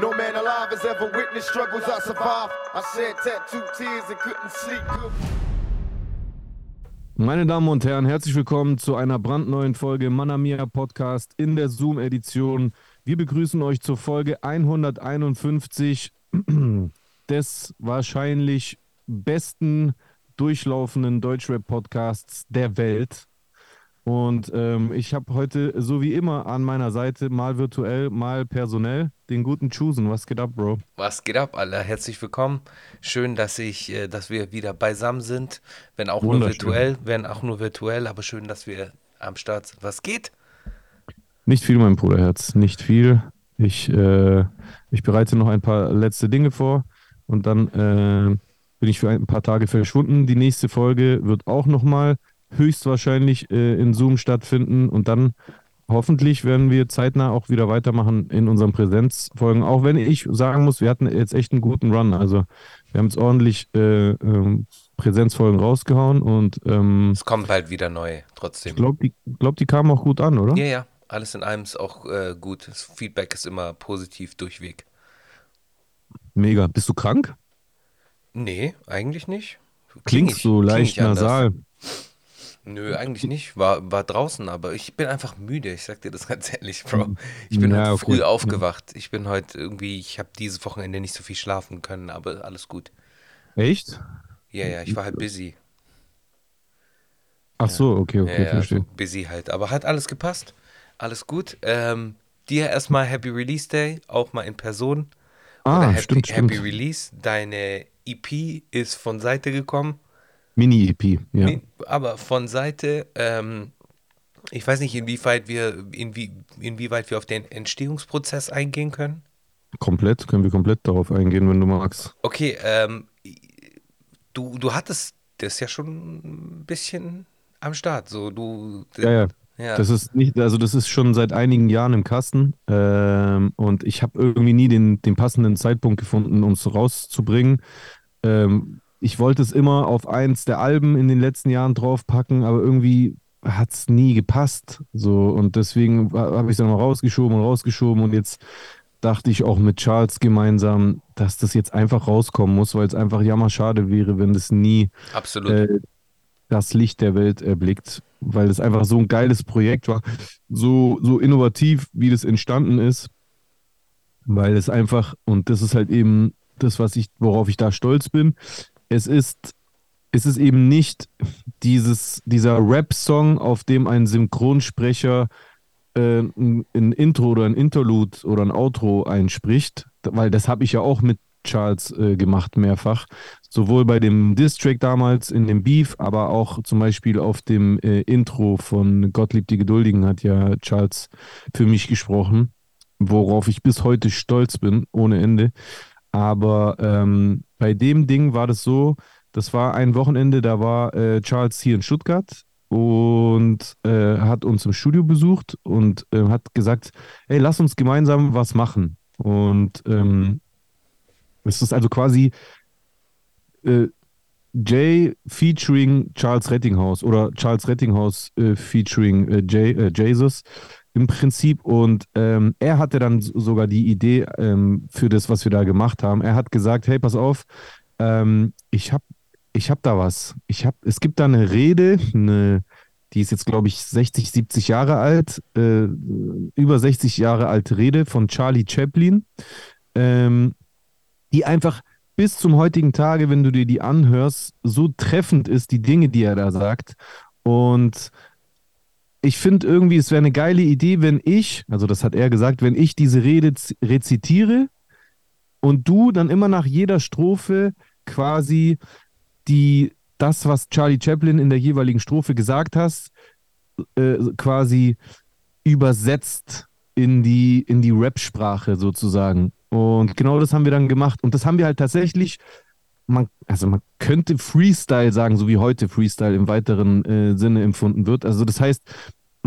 No man alive has ever witnessed struggles I survived. I shed tattooed tears and couldn't sleep. Meine Damen und Herren, herzlich willkommen zu einer brandneuen Folge Manamia Podcast in der Zoom-Edition. Wir begrüßen euch zur Folge 151 des wahrscheinlich besten durchlaufenden Deutschrap-Podcasts der Welt. Und ähm, ich habe heute, so wie immer, an meiner Seite, mal virtuell, mal personell, den guten Chusen. Was geht ab, Bro? Was geht ab, Alter? Herzlich willkommen. Schön, dass ich, äh, dass wir wieder beisammen sind. Wenn auch nur virtuell, wenn auch nur virtuell, aber schön, dass wir am Start sind. Was geht? Nicht viel, mein Bruderherz. Nicht viel. Ich, äh, ich bereite noch ein paar letzte Dinge vor und dann äh, bin ich für ein paar Tage verschwunden. Die nächste Folge wird auch nochmal höchstwahrscheinlich äh, in Zoom stattfinden und dann hoffentlich werden wir zeitnah auch wieder weitermachen in unseren Präsenzfolgen. Auch wenn ich sagen muss, wir hatten jetzt echt einen guten Run. Also wir haben jetzt ordentlich äh, ähm, Präsenzfolgen rausgehauen und ähm, es kommt bald wieder neu, trotzdem. Ich glaube, die, glaub, die kamen auch gut an, oder? Ja, ja. Alles in allem ist auch äh, gut. Das Feedback ist immer positiv durchweg. Mega. Bist du krank? Nee, eigentlich nicht. Klingst so leicht nasal. Nö, eigentlich nicht. War, war draußen, aber ich bin einfach müde. Ich sag dir das ganz ehrlich, Bro. Ich bin ja, heute früh aufgewacht. Ich bin heute irgendwie, ich habe dieses Wochenende nicht so viel schlafen können, aber alles gut. Echt? Ja, ja, ich war halt busy. Ach so, okay, okay, ja, verstehe. So busy halt. Aber hat alles gepasst. Alles gut. Ähm, dir erstmal Happy Release Day, auch mal in Person. Ah, Oder Happy, stimmt, Happy stimmt. Release. Deine EP ist von Seite gekommen. Mini-EP, ja. Aber von Seite, ähm, ich weiß nicht, inwieweit wir, inwie, inwieweit wir auf den Entstehungsprozess eingehen können. Komplett, können wir komplett darauf eingehen, wenn du magst. Okay, ähm, du, du hattest das ja schon ein bisschen am Start. So, du. Ja, ja. Ja. Das ist nicht, also das ist schon seit einigen Jahren im Kasten ähm, und ich habe irgendwie nie den, den passenden Zeitpunkt gefunden, um es rauszubringen. Ähm, ich wollte es immer auf eins der Alben in den letzten Jahren draufpacken, aber irgendwie hat es nie gepasst. So, und deswegen habe ich es dann mal rausgeschoben und rausgeschoben und jetzt dachte ich auch mit Charles gemeinsam, dass das jetzt einfach rauskommen muss, weil es einfach jammerschade wäre, wenn das nie äh, das Licht der Welt erblickt, weil es einfach so ein geiles Projekt war, so, so innovativ, wie das entstanden ist, weil es einfach, und das ist halt eben das, was ich, worauf ich da stolz bin, es ist, es ist eben nicht dieses, dieser Rap-Song, auf dem ein Synchronsprecher äh, ein, ein, Intro oder ein Interlude oder ein Outro einspricht, weil das habe ich ja auch mit Charles äh, gemacht mehrfach. Sowohl bei dem Distrack damals in dem Beef, aber auch zum Beispiel auf dem äh, Intro von Gottlieb die Geduldigen hat ja Charles für mich gesprochen, worauf ich bis heute stolz bin, ohne Ende. Aber ähm, bei dem Ding war das so, das war ein Wochenende, da war äh, Charles hier in Stuttgart und äh, hat uns im Studio besucht und äh, hat gesagt, hey, lass uns gemeinsam was machen. Und ähm, es ist also quasi äh, Jay featuring Charles Rettinghaus oder Charles Rettinghaus äh, featuring äh, Jay, Jesus im Prinzip. Und ähm, er hatte dann sogar die Idee ähm, für das, was wir da gemacht haben. Er hat gesagt, hey, pass auf, ähm, ich habe ich hab da was. Ich hab, es gibt da eine Rede, eine, die ist jetzt, glaube ich, 60, 70 Jahre alt, äh, über 60 Jahre alte Rede von Charlie Chaplin, ähm, die einfach bis zum heutigen Tage, wenn du dir die anhörst, so treffend ist, die Dinge, die er da sagt. Und ich finde irgendwie, es wäre eine geile Idee, wenn ich, also das hat er gesagt, wenn ich diese Rede rezitiere und du dann immer nach jeder Strophe quasi die, das, was Charlie Chaplin in der jeweiligen Strophe gesagt hast, äh, quasi übersetzt in die, in die Rap-Sprache sozusagen. Und genau das haben wir dann gemacht. Und das haben wir halt tatsächlich man, also man könnte Freestyle sagen, so wie heute Freestyle im weiteren äh, Sinne empfunden wird. Also das heißt,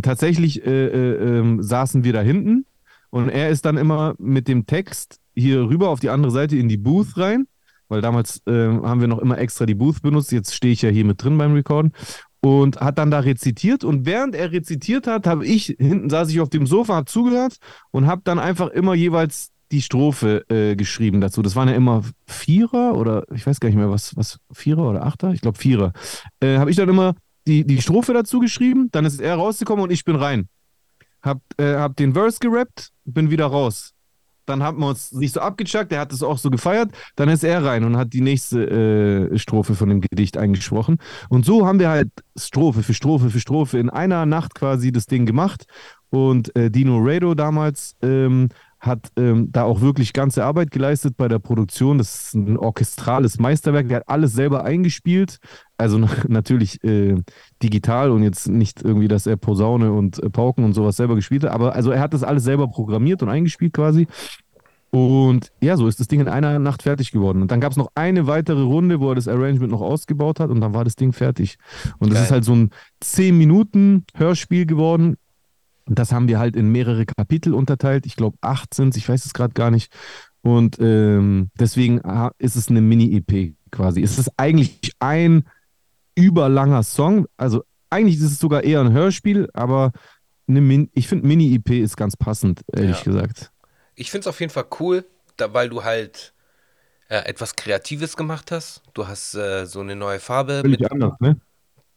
tatsächlich äh, äh, ähm, saßen wir da hinten und er ist dann immer mit dem Text hier rüber auf die andere Seite in die Booth rein, weil damals ähm, haben wir noch immer extra die Booth benutzt. Jetzt stehe ich ja hier mit drin beim Recorden und hat dann da rezitiert und während er rezitiert hat, habe ich hinten saß ich auf dem Sofa, habe zugehört und habe dann einfach immer jeweils die Strophe äh, geschrieben dazu. Das waren ja immer Vierer oder ich weiß gar nicht mehr, was, was Vierer oder Achter? Ich glaube Vierer. Äh, habe ich dann immer die, die Strophe dazu geschrieben, dann ist er rausgekommen und ich bin rein. Hab, äh, hab den Verse gerappt, bin wieder raus. Dann haben wir uns nicht so abgechuckt, der hat es auch so gefeiert. Dann ist er rein und hat die nächste äh, Strophe von dem Gedicht eingesprochen. Und so haben wir halt Strophe für Strophe für Strophe in einer Nacht quasi das Ding gemacht. Und äh, Dino Rado damals ähm, hat ähm, da auch wirklich ganze Arbeit geleistet bei der Produktion. Das ist ein orchestrales Meisterwerk. Der hat alles selber eingespielt. Also natürlich äh, digital und jetzt nicht irgendwie, dass er Posaune und äh, Pauken und sowas selber gespielt hat. Aber also er hat das alles selber programmiert und eingespielt quasi. Und ja, so ist das Ding in einer Nacht fertig geworden. Und dann gab es noch eine weitere Runde, wo er das Arrangement noch ausgebaut hat und dann war das Ding fertig. Und das ist halt so ein 10 Minuten Hörspiel geworden das haben wir halt in mehrere Kapitel unterteilt. Ich glaube, acht sind ich weiß es gerade gar nicht. Und ähm, deswegen ist es eine Mini-EP quasi. Es ist eigentlich ein überlanger Song. Also eigentlich ist es sogar eher ein Hörspiel, aber eine ich finde Mini-EP ist ganz passend, ehrlich ja. gesagt. Ich finde es auf jeden Fall cool, da, weil du halt äh, etwas Kreatives gemacht hast. Du hast äh, so eine neue Farbe. Völlig mit, anders, ne?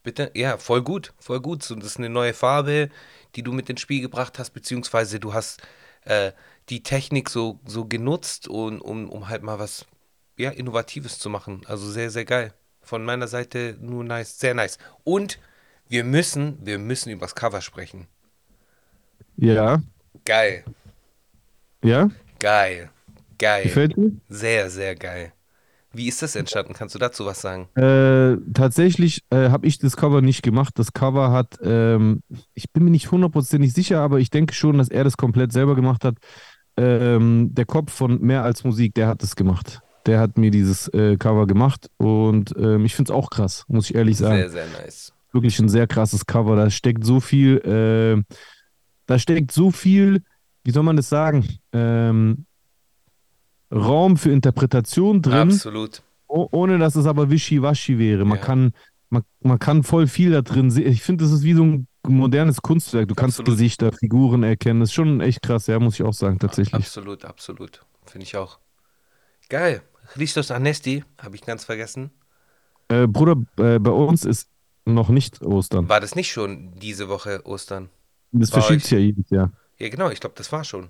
Bitte? Ja, voll gut, voll gut. So, das ist eine neue Farbe, die du mit ins Spiel gebracht hast, beziehungsweise du hast äh, die Technik so, so genutzt, und, um, um halt mal was ja, Innovatives zu machen. Also sehr, sehr geil. Von meiner Seite nur nice, sehr nice. Und wir müssen, wir müssen übers Cover sprechen. Ja. Geil. Ja? Geil. Geil. Gefällt dir? Sehr, sehr geil. Wie ist das entstanden? Kannst du dazu was sagen? Äh, tatsächlich äh, habe ich das Cover nicht gemacht. Das Cover hat, ähm, ich bin mir nicht hundertprozentig sicher, aber ich denke schon, dass er das komplett selber gemacht hat. Ähm, der Kopf von Mehr als Musik, der hat das gemacht. Der hat mir dieses äh, Cover gemacht und ähm, ich finde es auch krass, muss ich ehrlich sagen. Sehr, sehr nice. Wirklich ein sehr krasses Cover. Da steckt so viel, äh, da steckt so viel, wie soll man das sagen? Ähm, Raum für Interpretation drin. Absolut. Ohne dass es aber wischiwaschi wäre. Man, ja. kann, man, man kann voll viel da drin sehen. Ich finde, das ist wie so ein modernes Kunstwerk. Du kannst absolut. Gesichter, Figuren erkennen. Das ist schon echt krass, ja, muss ich auch sagen, tatsächlich. Absolut, absolut. Finde ich auch. Geil. Christos Anesti, habe ich ganz vergessen. Äh, Bruder, äh, bei uns ist noch nicht Ostern. War das nicht schon diese Woche Ostern? Das verschiebt sich ja jedes Jahr. Ja, genau, ich glaube, das war schon.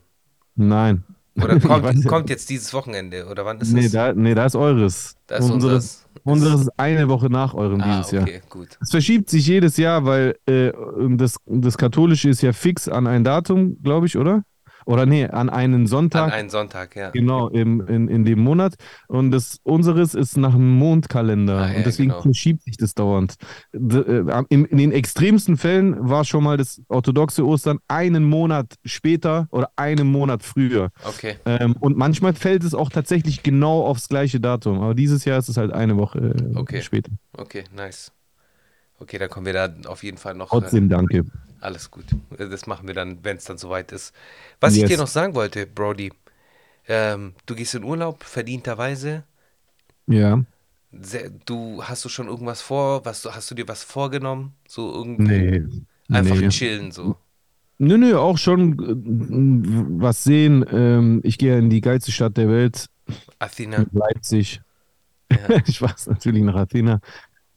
Nein. Oder kommt, kommt, jetzt dieses Wochenende? Oder wann ist nee, das? Da, nee, da ist eures. Da ist unseres. Unseres ist eine Woche nach eurem ah, dieses okay, Jahr. gut. Es verschiebt sich jedes Jahr, weil äh, das, das Katholische ist ja fix an ein Datum, glaube ich, oder? Oder nee, an einen Sonntag. An einen Sonntag, ja. Genau, im, in, in dem Monat. Und das unseres ist nach einem Mondkalender. Ah, ja, und deswegen genau. verschiebt sich das dauernd. Äh, in, in, den extremsten Fällen war schon mal das orthodoxe Ostern einen Monat später oder einen Monat früher. Okay. Ähm, und manchmal fällt es auch tatsächlich genau aufs gleiche Datum. Aber dieses Jahr ist es halt eine Woche äh, okay. später. Okay, nice. Okay, dann kommen wir da auf jeden Fall noch. Trotzdem äh, danke. Alles gut. Das machen wir dann, wenn es dann soweit ist. Was yes. ich dir noch sagen wollte, Brody, ähm, du gehst in Urlaub, verdienterweise. Ja. du hast du schon irgendwas vor? Was, hast du dir was vorgenommen? So irgendwie. Nee. Einfach nee. chillen so. Nö, nö, auch schon äh, was sehen. Ähm, ich gehe in die geilste Stadt der Welt. Athena. Leipzig. Ja. ich weiß natürlich nach Athena.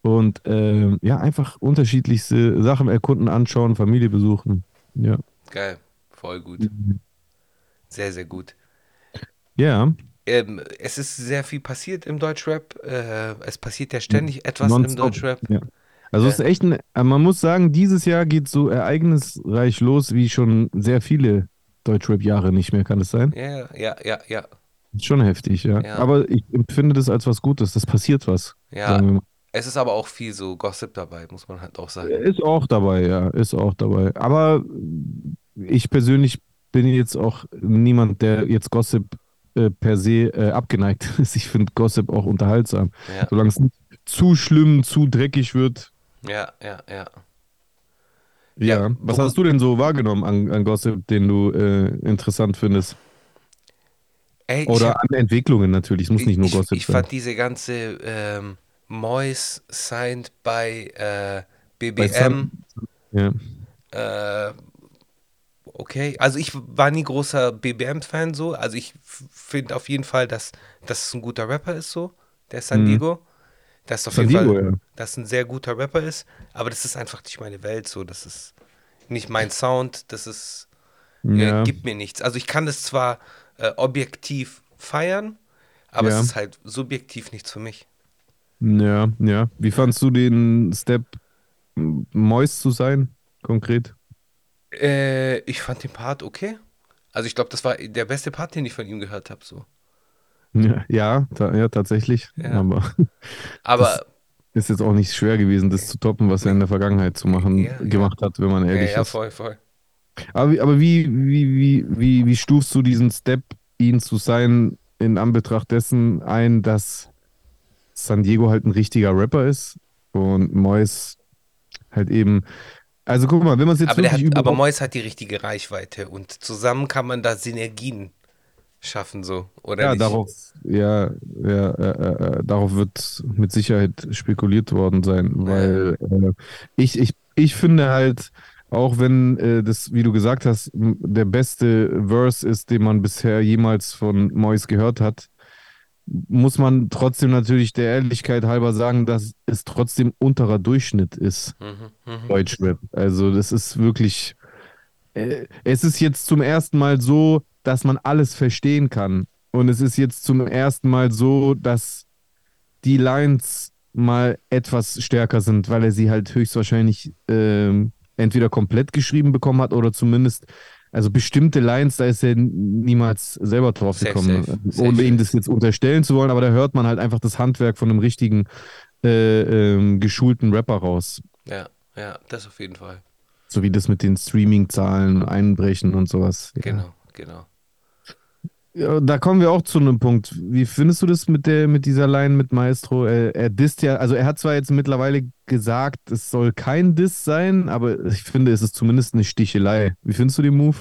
Und ähm, ja, einfach unterschiedlichste Sachen erkunden, anschauen, Familie besuchen. Ja. Geil, voll gut. Mhm. Sehr, sehr gut. Ja. Ähm, es ist sehr viel passiert im Deutschrap. Äh, es passiert ja ständig etwas im Deutschrap. Ja. Also es ist echt ein, äh, man muss sagen, dieses Jahr geht so ereignisreich los, wie schon sehr viele Deutschrap-Jahre nicht mehr, kann es sein? Ja, ja, ja, ja. Schon heftig, ja. ja. Aber ich empfinde das als was Gutes. Das passiert was. Ja, es ist aber auch viel so Gossip dabei, muss man halt auch sagen. Ist auch dabei, ja, ist auch dabei. Aber ich persönlich bin jetzt auch niemand, der jetzt Gossip äh, per se äh, abgeneigt ist. Ich finde Gossip auch unterhaltsam. Ja. Solange es nicht zu schlimm, zu dreckig wird. Ja, ja, ja. Ja, ja was hast du denn so wahrgenommen an, an Gossip, den du äh, interessant findest? Ey, Oder hab, an Entwicklungen natürlich, es muss nicht nur Gossip ich, ich sein. Ich fand diese ganze ähm, Mois signed bei äh, BBM. Bei ja. äh, okay. Also ich war nie großer BBM-Fan so. Also ich finde auf jeden Fall, dass, dass es ein guter Rapper ist so, der San Mhm. Diego. Dass auf San jeden Diego, Fall, ja. dass ein sehr guter Rapper ist. Aber das ist einfach nicht meine Welt so. Das ist nicht mein Sound. Das ist, äh, Ja, gibt mir nichts. Also ich kann das zwar äh, objektiv feiern, aber Ja. es ist halt subjektiv nichts für mich. Ja, ja. Wie fandst du den Step, m- Moist zu sein, konkret? Äh, ich fand den Part okay. Also ich glaube, das war der beste Part, den ich von ihm gehört habe. So. Ja, ja, ta ja, tatsächlich. Ja. Aber Aber ist jetzt auch nicht schwer gewesen, das zu toppen, was er in der Vergangenheit zu machen, Ja, ja. gemacht hat, wenn man ja, ehrlich ja, ist. voll, voll. Aber, aber wie, wie, wie, wie, wie stufst du diesen Step, ihn zu sein, in Anbetracht dessen ein, dass San Diego halt ein richtiger Rapper ist und Mois halt eben. Also guck mal, wenn man es jetzt Aber, wirklich hat, aber Mois hat die richtige Reichweite und zusammen kann man da Synergien schaffen, so, oder ja, nicht? darauf, ja, ja, äh, äh, äh, darauf wird mit Sicherheit spekuliert worden sein, weil äh, ich, ich, ich finde halt, auch wenn äh, das, wie du gesagt hast, der beste Verse ist, den man bisher jemals von Mois gehört hat, muss man trotzdem natürlich der Ehrlichkeit halber sagen, dass es trotzdem unterer Durchschnitt ist. Mhm, mhm. Deutschrap. Also das ist wirklich, äh, es ist jetzt zum ersten Mal so, dass man alles verstehen kann. Und es ist jetzt zum ersten Mal so, dass die Lines mal etwas stärker sind, weil er sie halt höchstwahrscheinlich ähm, entweder komplett geschrieben bekommen hat oder zumindest, also bestimmte Lines, da ist er niemals selber drauf Safe, gekommen, safe, äh, safe, ohne ihm das jetzt unterstellen zu wollen, aber da hört man halt einfach das Handwerk von einem richtigen äh, ähm, geschulten Rapper raus. Ja, ja, das auf jeden Fall. So wie das mit den Streaming-Zahlen einbrechen und sowas. Ja. Genau, genau. Ja, da kommen wir auch zu einem Punkt. Wie findest du das mit der, mit dieser Line mit Maestro? Er, er disst ja, also er hat zwar jetzt mittlerweile gesagt, es soll kein Diss sein, aber ich finde, es ist zumindest eine Stichelei. Wie findest du den Move?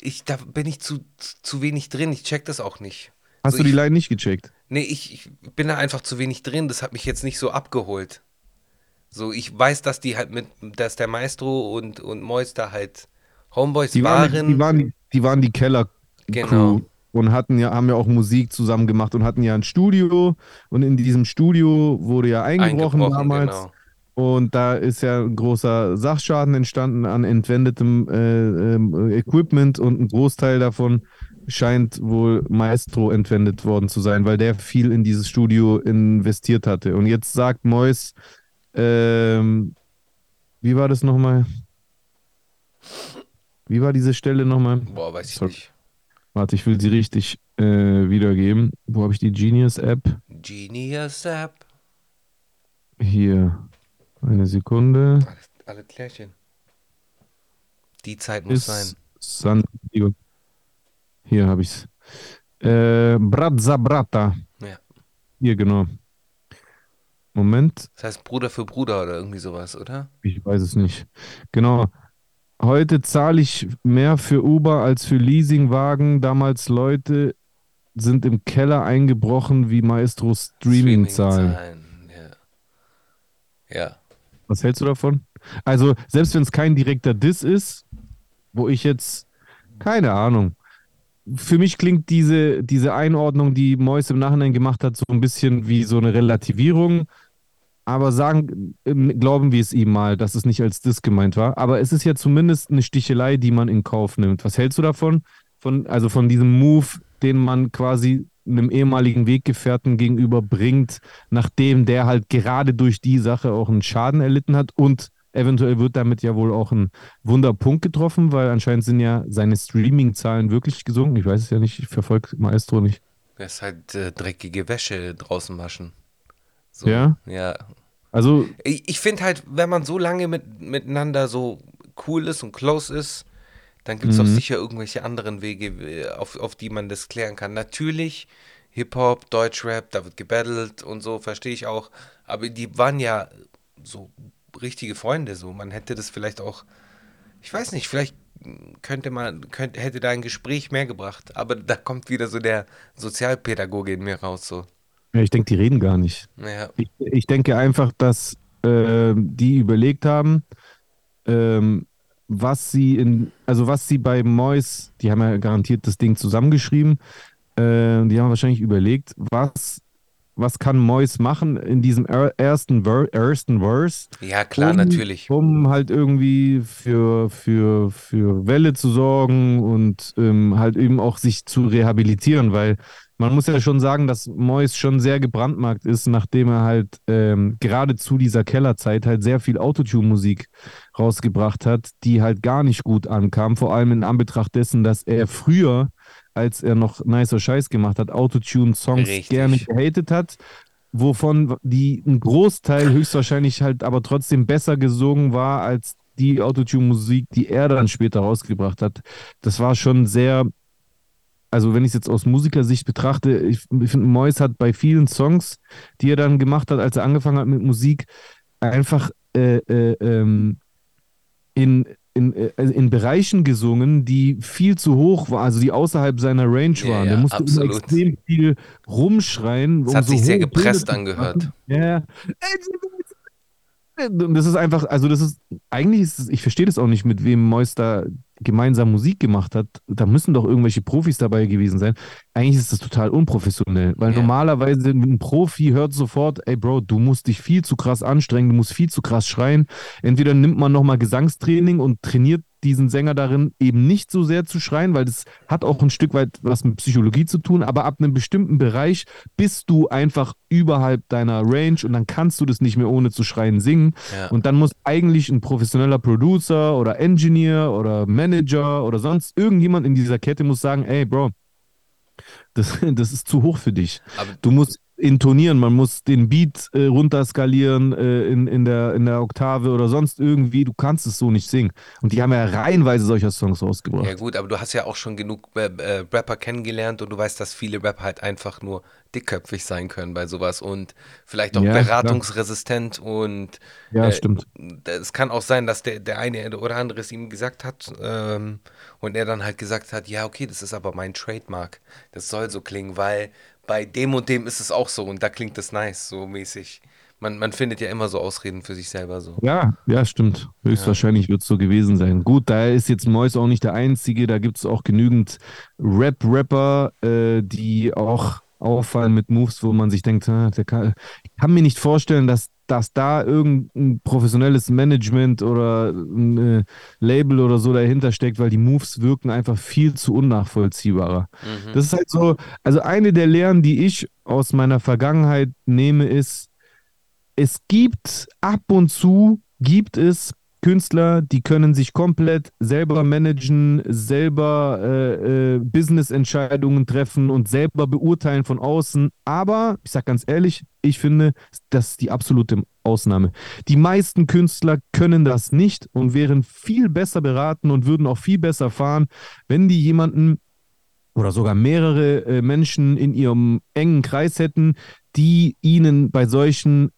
Ich, da bin ich zu, zu wenig drin, ich check das auch nicht. Hast So, du die ich- Line nicht gecheckt? Nee, ich, ich bin da einfach zu wenig drin. Das hat mich jetzt nicht so abgeholt. So, ich weiß, dass die halt mit, dass der Maestro und, und Mois da halt Homeboys Die waren. waren, die waren, die, waren die Keller-Crew Genau. und hatten ja, haben ja auch Musik zusammen gemacht und hatten ja ein Studio und in diesem Studio wurde ja eingebrochen, damals. genau. Und da ist ja ein großer Sachschaden entstanden an entwendetem äh, ähm, Equipment und ein Großteil davon scheint wohl Maestro entwendet worden zu sein, weil der viel in dieses Studio investiert hatte. Und jetzt sagt Mois, ähm, wie war das nochmal? Wie war diese Stelle nochmal? Boah, weiß ich Sorry. nicht. Warte, ich will sie richtig äh, wiedergeben. Wo habe ich die Genius-App? Genius App. Hier. Eine Sekunde. Alle, alle Klärchen. Die Zeit muss sein. ist San Diego. Hier habe ich es. Äh, Brazza Brata. Ja. Hier, genau. Moment, Das heißt Bruder für Bruder oder irgendwie sowas, oder? ich weiß es nicht. Genau. Heute zahle ich mehr für Uber als für Leasingwagen. Damals Leute sind im Keller eingebrochen wie Maestro Streaming-Zahlen. Streaming-Zahlen, Ja. Ja. Was hältst du davon? Also, selbst wenn es kein direkter Diss ist, wo ich jetzt, keine Ahnung, für mich klingt diese, diese Einordnung, die Mois im Nachhinein gemacht hat, so ein bisschen wie so eine Relativierung. Aber sagen, ähm, glauben wir es ihm mal, dass es nicht als Diss gemeint war. Aber es ist ja zumindest eine Stichelei, die man in Kauf nimmt. Was hältst du davon? Von, also von diesem Move, den man quasi einem ehemaligen Weggefährten gegenüber bringt, nachdem der halt gerade durch die Sache auch einen Schaden erlitten hat und eventuell wird damit ja wohl auch ein Wunderpunkt getroffen, weil anscheinend sind ja seine Streaming-Zahlen wirklich gesunken. Ich weiß es ja nicht, ich verfolge Maestro nicht. Das ist halt äh, dreckige Wäsche draußen waschen. So, Ja? Ja. Also, Ich, ich finde halt, wenn man so lange mit, miteinander so cool ist und close ist, dann gibt es Mhm. auch sicher irgendwelche anderen Wege, äh, auf, auf die man das klären kann. Natürlich, Hip-Hop, Deutschrap, da wird gebattelt und so, verstehe ich auch. Aber die waren ja so richtige Freunde, so. Man hätte das vielleicht auch, ich weiß nicht, vielleicht könnte man, könnte, hätte da ein Gespräch mehr gebracht. Aber da kommt wieder so der Sozialpädagoge in mir raus, so. Ja, ich denke, die reden gar nicht. Naja, Ich, ich denke einfach, dass ähm, die überlegt haben, ähm, was sie in, also was sie bei Mois, die haben ja garantiert das Ding zusammengeschrieben, äh, die haben wahrscheinlich überlegt, was was kann Mois machen in diesem ersten, Ver ersten Verse? Ja, klar, um, natürlich. Um halt irgendwie für, für, für Welle zu sorgen und ähm, halt eben auch sich zu rehabilitieren, weil man muss ja schon sagen, dass Mois schon sehr gebrandmarkt ist, nachdem er halt ähm, gerade zu dieser Kellerzeit halt sehr viel Autotune-Musik rausgebracht hat, die halt gar nicht gut ankam, vor allem in Anbetracht dessen, dass er früher als er noch nicer Scheiß gemacht hat, Autotune-Songs gerne gehatet hat, wovon die ein Großteil höchstwahrscheinlich halt aber trotzdem besser gesungen war als die Autotune-Musik, die er dann später rausgebracht hat. Das war schon sehr, also wenn ich es jetzt aus Musikersicht betrachte, ich, ich finde, Mois hat bei vielen Songs, die er dann gemacht hat, als er angefangen hat mit Musik, einfach äh, äh, ähm, in in, äh, in Bereichen gesungen, die viel zu hoch waren, also die außerhalb seiner Range waren. Ja, Der musste immer extrem viel rumschreien. Das um hat so sich sehr gepresst angehört. Ja. Das ist einfach, also das ist, eigentlich ist es, ich verstehe das auch nicht, mit wem Mois da gemeinsam Musik gemacht hat. Da müssen doch irgendwelche Profis dabei gewesen sein. Eigentlich ist das total unprofessionell, weil ja. normalerweise ein Profi hört sofort, ey Bro, du musst dich viel zu krass anstrengen, du musst viel zu krass schreien. Entweder nimmt man nochmal Gesangstraining und trainiert diesen Sänger darin, eben nicht so sehr zu schreien, weil das hat auch ein Stück weit was mit Psychologie zu tun, aber ab einem bestimmten Bereich bist du einfach überhalb deiner Range und dann kannst du das nicht mehr ohne zu schreien singen. Ja. Und dann muss eigentlich ein professioneller Producer oder Engineer oder Manager oder sonst irgendjemand in dieser Kette muss sagen, ey Bro, das, das ist zu hoch für dich. Aber du musst intonieren, man muss den Beat äh, runterskalieren äh, in, in, der, in der Oktave oder sonst irgendwie. Du kannst es so nicht singen. Und die haben ja reihenweise solcher Songs rausgebracht. Ja, gut, aber du hast ja auch schon genug äh, äh, Rapper kennengelernt und du weißt, dass viele Rapper halt einfach nur dickköpfig sein können bei sowas und vielleicht auch ja, beratungsresistent klar. und. Ja, äh, stimmt. Es kann auch sein, dass der, der eine oder andere es ihm gesagt hat ähm, und er dann halt gesagt hat: Ja, okay, das ist aber mein Trademark. Das soll so klingen, weil bei dem und dem ist es auch so und da klingt es nice, so mäßig. Man, man findet ja immer so Ausreden für sich selber so. Ja, ja, stimmt. Höchstwahrscheinlich ja. wird es so gewesen sein. Gut, da ist jetzt Mois auch nicht der Einzige, da gibt es auch genügend Rap-Rapper, äh, die auch auffallen mit Moves, wo man sich denkt, ah, kann, ich kann mir nicht vorstellen, dass dass da irgendein professionelles Management oder ein äh, Label oder so dahinter steckt, weil die Moves wirken einfach viel zu unnachvollziehbarer. Mhm. Das ist halt so, also eine der Lehren, die ich aus meiner Vergangenheit nehme, ist, es gibt ab und zu, gibt es Künstler, die können sich komplett selber managen, selber äh, äh, Business-Entscheidungen treffen und selber beurteilen von außen. Aber ich sage ganz ehrlich, ich finde, das ist die absolute Ausnahme. Die meisten Künstler können das nicht und wären viel besser beraten und würden auch viel besser fahren, wenn die jemanden oder sogar mehrere äh, Menschen in ihrem engen Kreis hätten, die ihnen bei solchen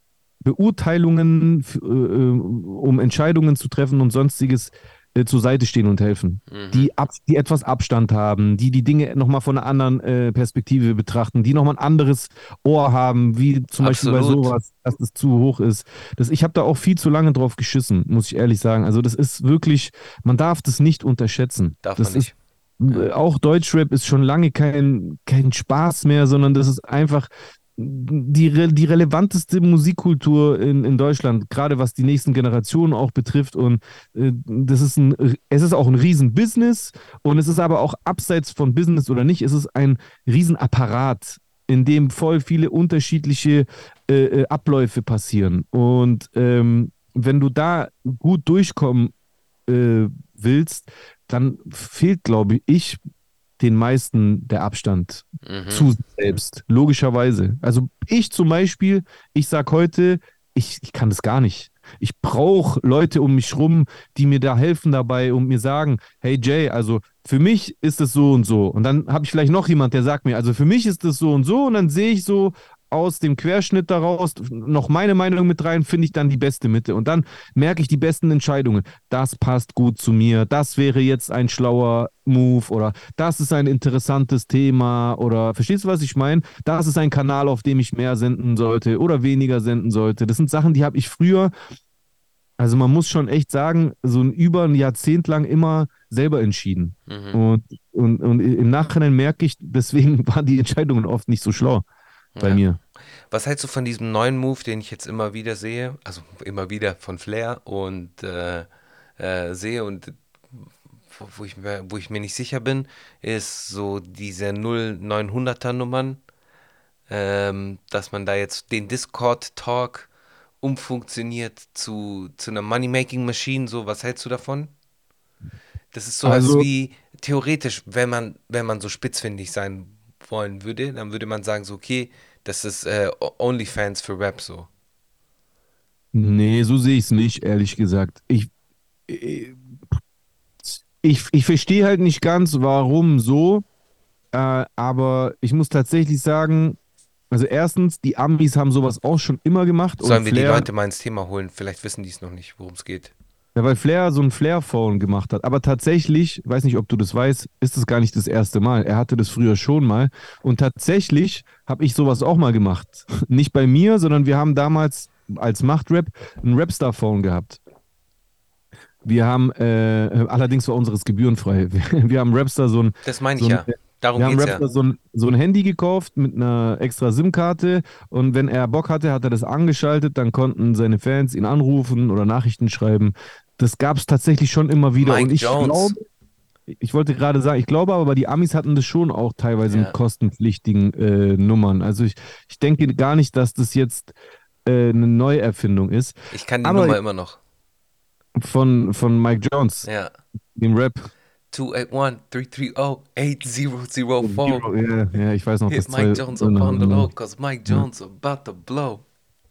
Beurteilungen, äh, um Entscheidungen zu treffen und sonstiges äh, zur Seite stehen und helfen. Mhm. Die, ab, die etwas Abstand haben, die die Dinge nochmal von einer anderen äh, Perspektive betrachten, die nochmal ein anderes Ohr haben, wie zum Absolut. Beispiel bei sowas, dass das zu hoch ist. Das, ich habe da auch viel zu lange drauf geschissen, muss ich ehrlich sagen. Also das ist wirklich, man darf das nicht unterschätzen. Darf das man nicht. Ist, äh, auch Deutschrap ist schon lange kein, kein Spaß mehr, sondern das ist einfach die, die relevanteste Musikkultur in, in Deutschland, gerade was die nächsten Generationen auch betrifft. Und äh, das ist ein, es ist auch ein Riesenbusiness und es ist aber auch abseits von Business oder nicht, es ist ein Riesenapparat, in dem voll viele unterschiedliche äh, äh Abläufe passieren. Und ähm, wenn du da gut durchkommen äh, willst, dann fehlt, glaube ich, den meisten der Abstand mhm. zu selbst, logischerweise. Also ich zum Beispiel, ich sage heute, ich, ich kann das gar nicht. Ich brauche Leute um mich rum, die mir da helfen dabei und mir sagen, hey Jay, also für mich ist es so und so. Und dann habe ich vielleicht noch jemand, der sagt mir, also für mich ist es so und so. Und dann sehe ich so, aus dem Querschnitt daraus noch meine Meinung mit rein, finde ich dann die beste Mitte. Und dann merke ich die besten Entscheidungen. Das passt gut zu mir. Das wäre jetzt ein schlauer Move oder das ist ein interessantes Thema oder verstehst du, was ich meine? Das ist ein Kanal, auf dem ich mehr senden sollte oder weniger senden sollte. Das sind Sachen, die habe ich früher Also man muss schon echt sagen, so ein über ein Jahrzehnt lang immer selber entschieden. Mhm. Und, und, und im Nachhinein merke ich, deswegen waren die Entscheidungen oft nicht so schlau bei ja. mir. Was hältst du von diesem neuen Move, den ich jetzt immer wieder sehe, also immer wieder von Flair und äh, äh, sehe und wo ich, wo ich mir nicht sicher bin, ist so diese 0900er Nummern, ähm, dass man da jetzt den Discord-Talk umfunktioniert zu, zu einer Money-Making-Machine, so, was hältst du davon? Das ist so also, wie theoretisch, wenn man, wenn man so spitzfindig sein wollen würde, dann würde man sagen, so, okay, das ist äh, OnlyFans für Rap so. Nee, so sehe ich es nicht, ehrlich gesagt. Ich, ich, ich, ich verstehe halt nicht ganz, warum so, äh, aber ich muss tatsächlich sagen, also erstens, die Amis haben sowas auch schon immer gemacht. Sollen wir Flair, die Leute mal ins Thema holen? Vielleicht wissen die es noch nicht, worum es geht. Ja, weil Flair so ein Flair-Phone gemacht hat. Aber tatsächlich, weiß nicht, ob du das weißt, ist das gar nicht das erste Mal. Er hatte das früher schon mal. Und tatsächlich habe ich sowas auch mal gemacht. Nicht bei mir, sondern wir haben damals als Machtrap ein Rapstar-Phone gehabt. Wir haben, äh, allerdings war unseres gebührenfrei. Wir, wir haben Rapstar so ein. Das meine ich so ein, ja. Darum wir haben Rapstar ja. so, ein, so ein Handy gekauft mit einer extra SIM-Karte und wenn er Bock hatte, hat er das angeschaltet, dann konnten seine Fans ihn anrufen oder Nachrichten schreiben. Das gab es tatsächlich schon immer wieder. Mike und ich glaube, ich wollte gerade sagen, ich glaube aber, die Amis hatten das schon auch teilweise ja. mit kostenpflichtigen äh, Nummern. Also ich, ich denke gar nicht, dass das jetzt äh, eine Neuerfindung ist. Ich kann die aber Nummer immer noch. Von, von Mike Jones. Ja. Dem Rap. 281-330-8004. Ja, ja, ich weiß noch. Hit Mike Jones up on the low, cause Mike Jones ja. about to blow.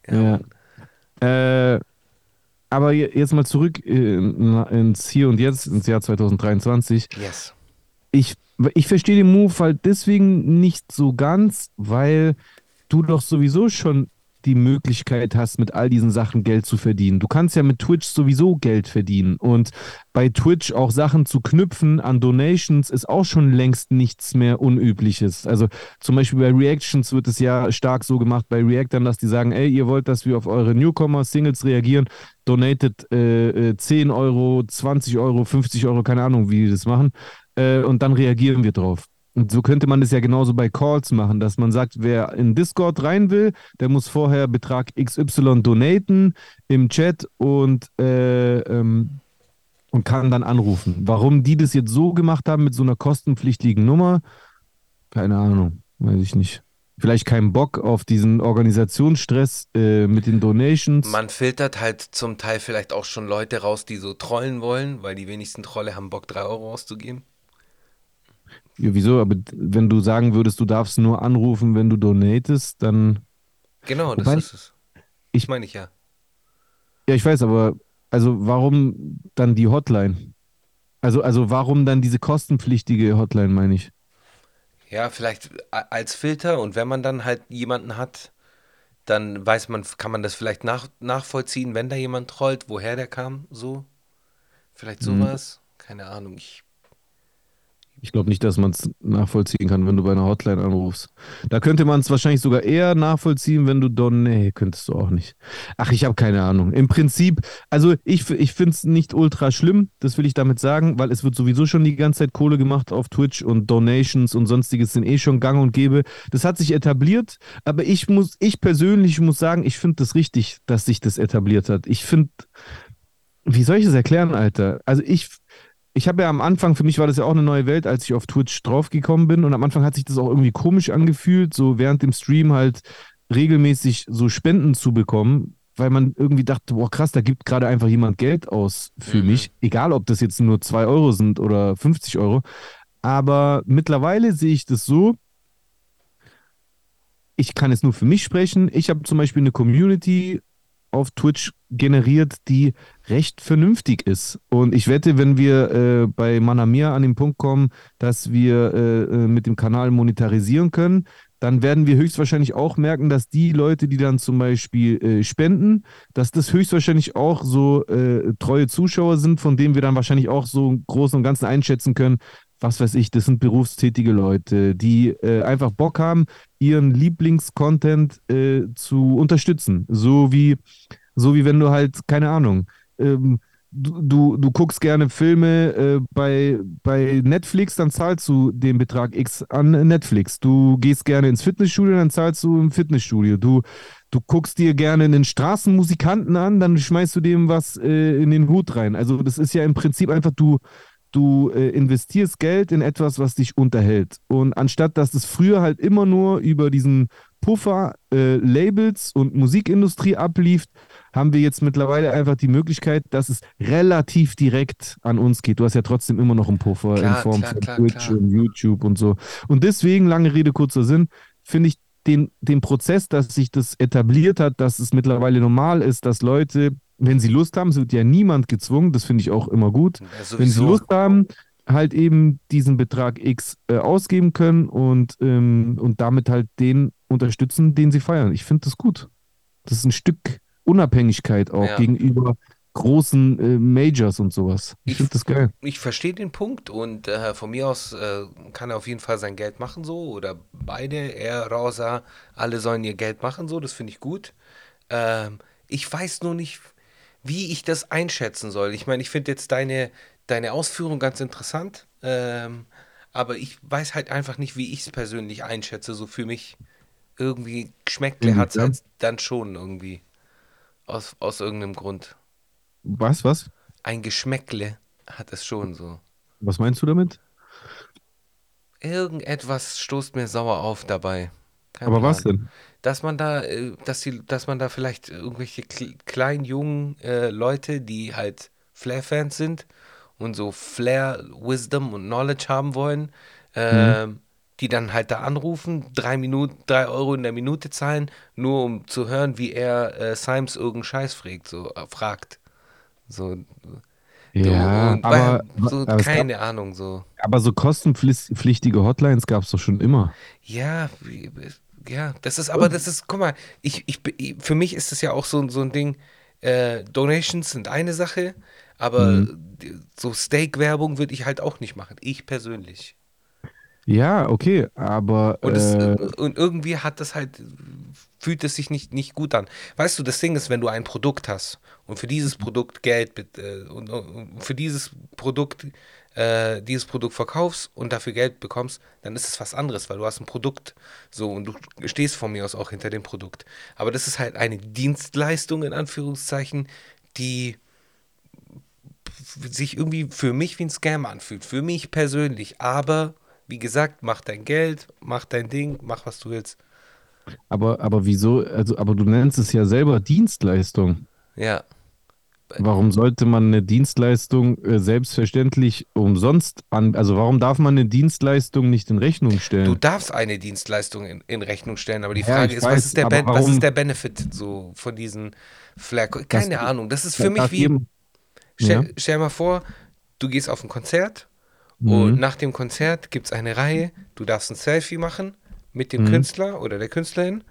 Ja. ja. Äh, aber jetzt mal zurück in, ins Hier und Jetzt, ins Jahr 2023. Yes. Ich, ich verstehe den Move halt deswegen nicht so ganz, weil du doch sowieso schon die Möglichkeit hast, mit all diesen Sachen Geld zu verdienen. Du kannst ja mit Twitch sowieso Geld verdienen. Und bei Twitch auch Sachen zu knüpfen an Donations ist auch schon längst nichts mehr Unübliches. Also zum Beispiel bei Reactions wird es ja stark so gemacht bei Reactern, dass die sagen, ey, ihr wollt, dass wir auf eure Newcomer-Singles reagieren, donatet äh, 10 äh, Euro, 20 Euro, 50 Euro, keine Ahnung, wie die das machen. Äh, und dann reagieren wir drauf. Und so könnte man das ja genauso bei Calls machen, dass man sagt, wer in Discord rein will, der muss vorher Betrag XY donaten im Chat und, äh, ähm, und kann dann anrufen. Warum die das jetzt so gemacht haben mit so einer kostenpflichtigen Nummer, keine Ahnung, weiß ich nicht. Vielleicht keinen Bock auf diesen Organisationsstress äh, mit den Donations. Man filtert halt zum Teil vielleicht auch schon Leute raus, die so trollen wollen, weil die wenigsten Trolle haben Bock, drei Euro auszugeben. Ja, wieso? Aber wenn du sagen würdest, du darfst nur anrufen, wenn du donatest, dann. Genau, das Wobei, ist es. Ich meine ich ja. Ja, ich weiß, aber also warum dann die Hotline? Also, also warum dann diese kostenpflichtige Hotline, meine ich? Ja, vielleicht als Filter und wenn man dann halt jemanden hat, dann weiß man, kann man das vielleicht nach, nachvollziehen, wenn da jemand trollt, woher der kam, so. Vielleicht mhm. sowas. Mhm. Keine Ahnung, ich ich glaube nicht, dass man es nachvollziehen kann, wenn du bei einer Hotline anrufst. Da könnte man es wahrscheinlich sogar eher nachvollziehen, wenn du Don. Nee, könntest du auch nicht. Ach, ich habe keine Ahnung. Im Prinzip, also ich, ich finde es nicht ultra schlimm, das will ich damit sagen, weil es wird sowieso schon die ganze Zeit Kohle gemacht auf Twitch und Donations und sonstiges sind eh schon gang und gäbe. Das hat sich etabliert, aber ich muss, ich persönlich muss sagen, ich finde das richtig, dass sich das etabliert hat. Ich finde, wie soll ich das erklären, Alter? Also ich ich habe ja am Anfang, für mich war das ja auch eine neue Welt, als ich auf Twitch draufgekommen bin. Und am Anfang hat sich das auch irgendwie komisch angefühlt, so während dem Stream halt regelmäßig so Spenden zu bekommen, weil man irgendwie dachte, boah, krass, da gibt gerade einfach jemand Geld aus für mhm. mich. Egal, ob das jetzt nur 2 Euro sind oder 50 Euro. Aber mittlerweile sehe ich das so, ich kann es nur für mich sprechen. Ich habe zum Beispiel eine Community auf Twitch generiert, die recht vernünftig ist. Und ich wette, wenn wir äh, bei Manamir an den Punkt kommen, dass wir äh, äh, mit dem Kanal monetarisieren können, dann werden wir höchstwahrscheinlich auch merken, dass die Leute, die dann zum Beispiel äh, spenden, dass das höchstwahrscheinlich auch so äh, treue Zuschauer sind, von denen wir dann wahrscheinlich auch so im Großen und Ganzen einschätzen können, was weiß ich, das sind berufstätige Leute, die äh, einfach Bock haben, ihren Lieblingscontent äh, zu unterstützen. So wie, so wie wenn du halt, keine Ahnung, ähm, du, du, guckst gerne Filme äh, bei, bei Netflix, dann zahlst du den Betrag X an Netflix. Du gehst gerne ins Fitnessstudio, dann zahlst du im Fitnessstudio. Du, du guckst dir gerne einen Straßenmusikanten an, dann schmeißt du dem was äh, in den Hut rein. Also das ist ja im Prinzip einfach, du, du äh, investierst Geld in etwas, was dich unterhält. Und anstatt dass es früher halt immer nur über diesen Puffer äh, Labels und Musikindustrie ablief, haben wir jetzt mittlerweile einfach die Möglichkeit, dass es relativ direkt an uns geht. Du hast ja trotzdem immer noch einen Puffer klar, in Form klar, von klar, Twitch und YouTube und so. Und deswegen, lange Rede, kurzer Sinn, finde ich den, den Prozess, dass sich das etabliert hat, dass es mittlerweile normal ist, dass Leute, wenn sie Lust haben, es wird ja niemand gezwungen, das finde ich auch immer gut, ja, wenn sie Lust haben, halt eben diesen Betrag X äh, ausgeben können und, ähm, und damit halt den unterstützen, den sie feiern. Ich finde das gut. Das ist ein Stück Unabhängigkeit auch ja. gegenüber großen äh, Majors und sowas. Ich, ich finde das geil. Ich verstehe den Punkt und äh, von mir aus äh, kann er auf jeden Fall sein Geld machen so oder beide, er, Rosa, alle sollen ihr Geld machen so, das finde ich gut. Ähm, ich weiß nur nicht, wie ich das einschätzen soll. Ich meine, ich finde jetzt deine, deine Ausführung ganz interessant, ähm, aber ich weiß halt einfach nicht, wie ich es persönlich einschätze. So für mich irgendwie Geschmäckle mhm, hat es halt dann schon irgendwie. Aus, aus irgendeinem Grund. Was, was? Ein Geschmäckle hat es schon so. Was meinst du damit? Irgendetwas stoßt mir sauer auf dabei. Keine Aber Plan. was denn? Dass man da, äh, dass die, dass man da vielleicht irgendwelche kleinen, jungen äh, Leute, die halt Flair-Fans sind und so Flair, Wisdom und Knowledge haben wollen, äh, mhm. Die dann halt da anrufen, drei Minuten, drei Euro in der Minute zahlen, nur um zu hören, wie er äh, Symes irgendeinen Scheiß fragt, so äh, fragt. So. Ja, du, aber, so aber keine gab, Ahnung so. Aber so kostenpflichtige Hotlines gab es doch schon immer. Ja, ja, das ist, aber das ist, guck mal, ich, ich, für mich ist das ja auch so, so ein Ding, äh, Donations sind eine Sache, aber mhm. so Steak-Werbung würde ich halt auch nicht machen, ich persönlich. Ja, okay, aber. Und, es, äh, und, irgendwie hat das halt, fühlt es sich nicht, nicht gut an. Weißt du, das Ding ist, wenn du ein Produkt hast und für dieses Produkt Geld äh, und, und, für dieses Produkt äh, dieses Produkt verkaufst und dafür Geld bekommst, dann ist es was anderes, weil du hast ein Produkt so und du stehst von mir aus auch hinter dem Produkt. Aber das ist halt eine Dienstleistung in Anführungszeichen, die sich irgendwie für mich wie ein Scam anfühlt, für mich persönlich. Aber wie gesagt, mach dein Geld, mach dein Ding, mach was du willst. Aber, aber wieso, also, aber du nennst es ja selber Dienstleistung. Ja. Warum sollte man eine Dienstleistung äh, selbstverständlich umsonst an, also warum darf man eine Dienstleistung nicht in Rechnung stellen? Du darfst eine Dienstleistung in, in Rechnung stellen, aber die Frage ja, ist, weiß, was, ist der ben, was ist der Benefit so von diesen Flair? Keine das, Ahnung, das ist für mich wie, stell, ja. stell mal vor, du gehst auf ein Konzert Mhm. Und nach dem Konzert gibt es eine Reihe, du darfst ein Selfie machen mit dem mhm. Künstler oder der Künstlerin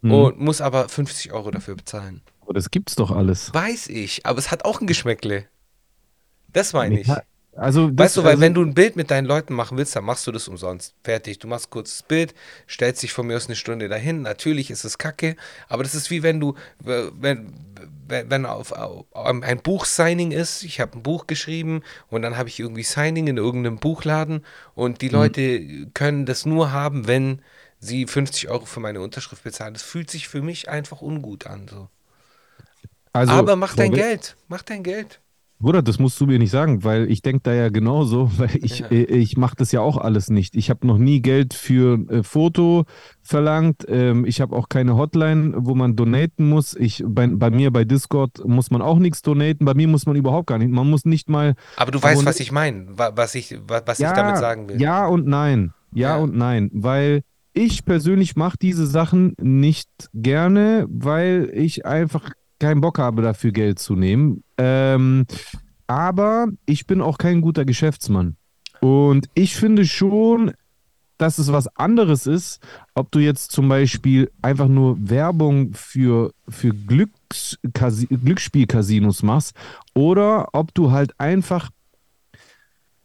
mhm. und musst aber 50 Euro dafür bezahlen. Aber das gibt's doch alles. Weiß ich, aber es hat auch ein Geschmäckle. Das meine ich. Also das, weißt du, weil also, wenn du ein Bild mit deinen Leuten machen willst, dann machst du das umsonst. Fertig. Du machst kurz das Bild, stellst dich von mir aus eine Stunde dahin. Natürlich ist es kacke, aber das ist wie wenn du, wenn, wenn auf, auf ein Buch-Signing ist. Ich habe ein Buch geschrieben und dann habe ich irgendwie Signing in irgendeinem Buchladen und die mhm. Leute können das nur haben, wenn sie 50 Euro für meine Unterschrift bezahlen. Das fühlt sich für mich einfach ungut an. So. Also, aber mach dein Geld. Mach dein Geld. Bruder, das musst du mir nicht sagen, weil ich denke da ja genauso, weil ich, ja. äh, ich mache das ja auch alles nicht. Ich habe noch nie Geld für äh, Foto verlangt. Ähm, ich habe auch keine Hotline, wo man donaten muss. Ich, bei, bei mir bei Discord muss man auch nichts donaten. Bei mir muss man überhaupt gar nicht. Man muss nicht mal. Aber du weißt, was ich meine, was ich, was ja, ich damit sagen will. Ja und nein. Ja, ja. und nein. Weil ich persönlich mache diese Sachen nicht gerne, weil ich einfach keinen Bock habe, dafür Geld zu nehmen. Ähm, aber ich bin auch kein guter Geschäftsmann. Und ich finde schon, dass es was anderes ist, ob du jetzt zum Beispiel einfach nur Werbung für, für Glücks Glücksspielcasinos machst oder ob du halt einfach,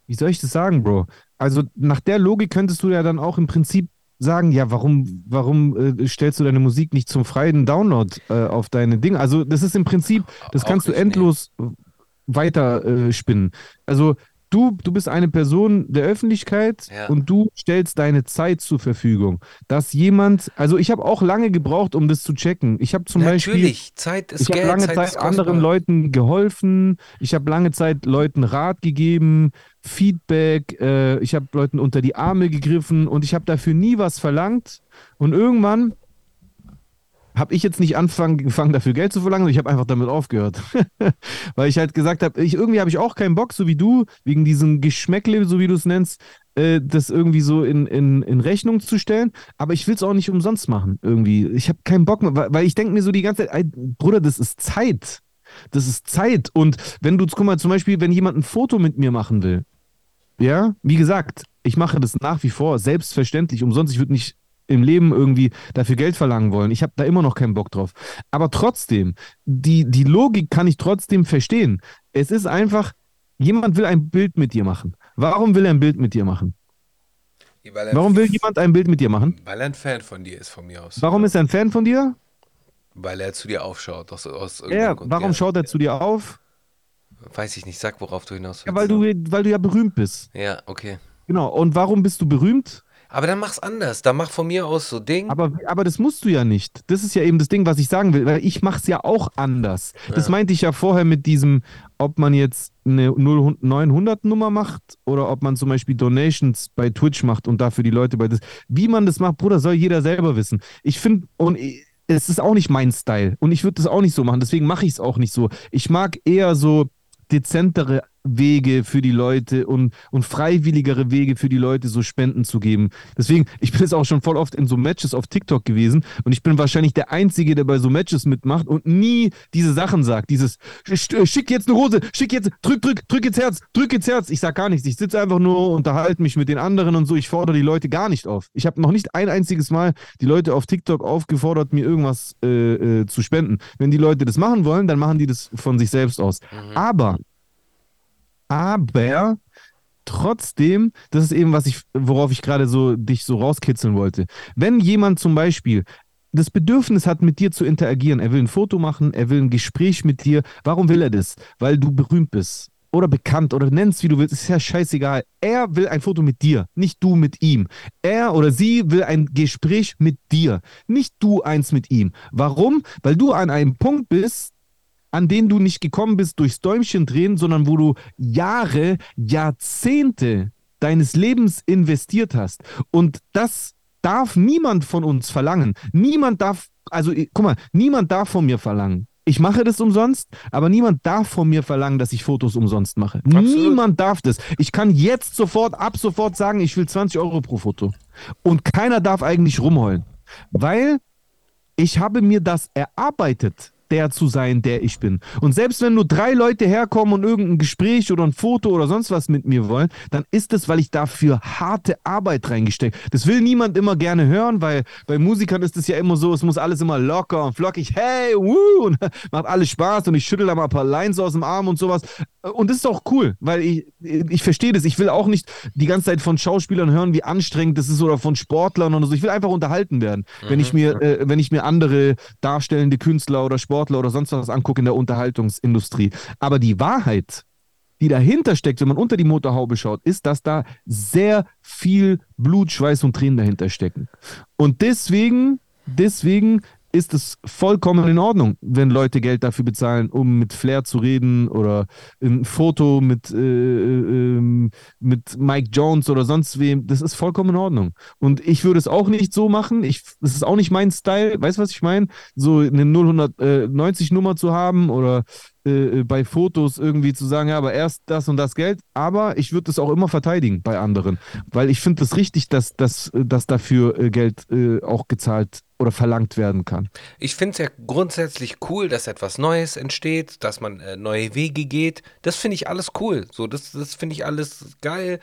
wie soll ich das sagen, Bro? Also nach der Logik könntest du ja dann auch im Prinzip sagen, ja, warum, warum äh, stellst du deine Musik nicht zum freien Download äh, auf deine Dinge? Also das ist im Prinzip, das kannst du endlos, nee. weiter äh, spinnen. Also du, du bist eine Person der Öffentlichkeit ja. und du stellst deine Zeit zur Verfügung. Dass jemand, also ich habe auch lange gebraucht, um das zu checken. Ich habe zum Natürlich, Beispiel. Natürlich, Zeit ist. Ich habe lange Zeit Zeit anderen Leuten geholfen. Ich habe lange Zeit Leuten Rat gegeben, Feedback. Äh, ich habe Leuten unter die Arme gegriffen und ich habe dafür nie was verlangt. Und irgendwann habe ich jetzt nicht angefangen, dafür Geld zu verlangen, ich habe einfach damit aufgehört. Weil ich halt gesagt habe, ich, irgendwie habe ich auch keinen Bock, so wie du, wegen diesem Geschmäckle, so wie du es nennst, äh, das irgendwie so in, in, in Rechnung zu stellen. Aber ich will es auch nicht umsonst machen, irgendwie. Ich habe keinen Bock mehr, weil, ich denke mir so die ganze Zeit, Bruder, das ist Zeit. Das ist Zeit. Und wenn du, guck mal, zum Beispiel, wenn jemand ein Foto mit mir machen will, ja, wie gesagt, ich mache das nach wie vor selbstverständlich umsonst. Ich würde nicht im Leben irgendwie dafür Geld verlangen wollen. Ich habe da immer noch keinen Bock drauf. Aber trotzdem, die, die Logik kann ich trotzdem verstehen. Es ist einfach, jemand will ein Bild mit dir machen. Warum will er ein Bild mit dir machen? Warum will jemand ein Bild mit dir machen? Weil er ein Fan von dir ist, von mir aus. Warum ist er ein Fan von dir? Weil er zu dir aufschaut. Aus, aus ja, warum ja. schaut er zu dir auf? Weiß ich nicht, sag, worauf du hinaus willst. Ja, weil du, weil du ja berühmt bist. Ja, okay. Genau, und warum bist du berühmt? Aber dann mach's anders. Dann mach von mir aus so Ding. Aber, aber das musst du ja nicht. Das ist ja eben das Ding, was ich sagen will, weil ich mach's ja auch anders. Ja. Das meinte ich ja vorher mit diesem, ob man jetzt eine 900 Nummer macht oder ob man zum Beispiel Donations bei Twitch macht und dafür die Leute bei das. Wie man das macht, Bruder, soll jeder selber wissen. Ich finde, und es ist auch nicht mein Style und ich würde das auch nicht so machen. Deswegen mache ich es auch nicht so. Ich mag eher so dezentere Wege für die Leute und, und freiwilligere Wege für die Leute, so Spenden zu geben. Deswegen, ich bin jetzt auch schon voll oft in so Matches auf TikTok gewesen und ich bin wahrscheinlich der Einzige, der bei so Matches mitmacht und nie diese Sachen sagt. Dieses schick jetzt eine Hose, schick jetzt, drück, drück, drück jetzt Herz, drück jetzt Herz. Ich sag gar nichts. Ich sitze einfach nur, unterhalte mich mit den anderen und so. Ich fordere die Leute gar nicht auf. Ich habe noch nicht ein einziges Mal die Leute auf TikTok aufgefordert, mir irgendwas äh, äh, zu spenden. Wenn die Leute das machen wollen, dann machen die das von sich selbst aus. Mhm. Aber aber trotzdem, das ist eben, was ich, worauf ich gerade so dich so rauskitzeln wollte. Wenn jemand zum Beispiel das Bedürfnis hat, mit dir zu interagieren, er will ein Foto machen, er will ein Gespräch mit dir, warum will er das? Weil du berühmt bist oder bekannt oder nennst, wie du willst, ist ja scheißegal. Er will ein Foto mit dir, nicht du mit ihm. Er oder sie will ein Gespräch mit dir, nicht du eins mit ihm. Warum? Weil du an einem Punkt bist, an denen du nicht gekommen bist durchs Däumchen drehen, sondern wo du Jahre, Jahrzehnte deines Lebens investiert hast. Und das darf niemand von uns verlangen. Niemand darf, also guck mal, niemand darf von mir verlangen. Ich mache das umsonst, aber niemand darf von mir verlangen, dass ich Fotos umsonst mache. Absolut. Niemand darf das. Ich kann jetzt sofort, ab sofort sagen, ich will 20 Euro pro Foto. Und keiner darf eigentlich rumheulen. Weil ich habe mir das erarbeitet der zu sein, der ich bin. Und selbst wenn nur drei Leute herkommen und irgendein Gespräch oder ein Foto oder sonst was mit mir wollen, dann ist es, weil ich dafür harte Arbeit reingesteckt. Das will niemand immer gerne hören, weil bei Musikern ist es ja immer so, es muss alles immer locker und flockig, hey, wuh, und macht alles Spaß und ich schüttel da mal ein paar Lines aus dem Arm und sowas. Und das ist auch cool, weil ich, ich verstehe das. Ich will auch nicht die ganze Zeit von Schauspielern hören, wie anstrengend das ist oder von Sportlern oder so. Ich will einfach unterhalten werden, mhm. wenn ich mir, äh, wenn ich mir andere darstellende Künstler oder Sportler oder sonst was angucke in der Unterhaltungsindustrie. Aber die Wahrheit, die dahinter steckt, wenn man unter die Motorhaube schaut, ist, dass da sehr viel Blut, Schweiß und Tränen dahinter stecken. Und deswegen, deswegen ist es vollkommen in Ordnung, wenn Leute Geld dafür bezahlen, um mit Flair zu reden oder ein Foto mit, äh, äh, mit Mike Jones oder sonst wem. Das ist vollkommen in Ordnung. Und ich würde es auch nicht so machen. Ich, das ist auch nicht mein Style. Weißt du, was ich meine? So eine 090 Nummer zu haben oder äh, bei Fotos irgendwie zu sagen, ja, aber erst das und das Geld. Aber ich würde das auch immer verteidigen bei anderen, weil ich finde es das richtig, dass, dass, dass dafür äh, Geld äh, auch gezahlt oder verlangt werden kann. Ich finde es ja grundsätzlich cool, dass etwas Neues entsteht, dass man äh, neue Wege geht. Das finde ich alles cool. So, das, das finde ich alles geil.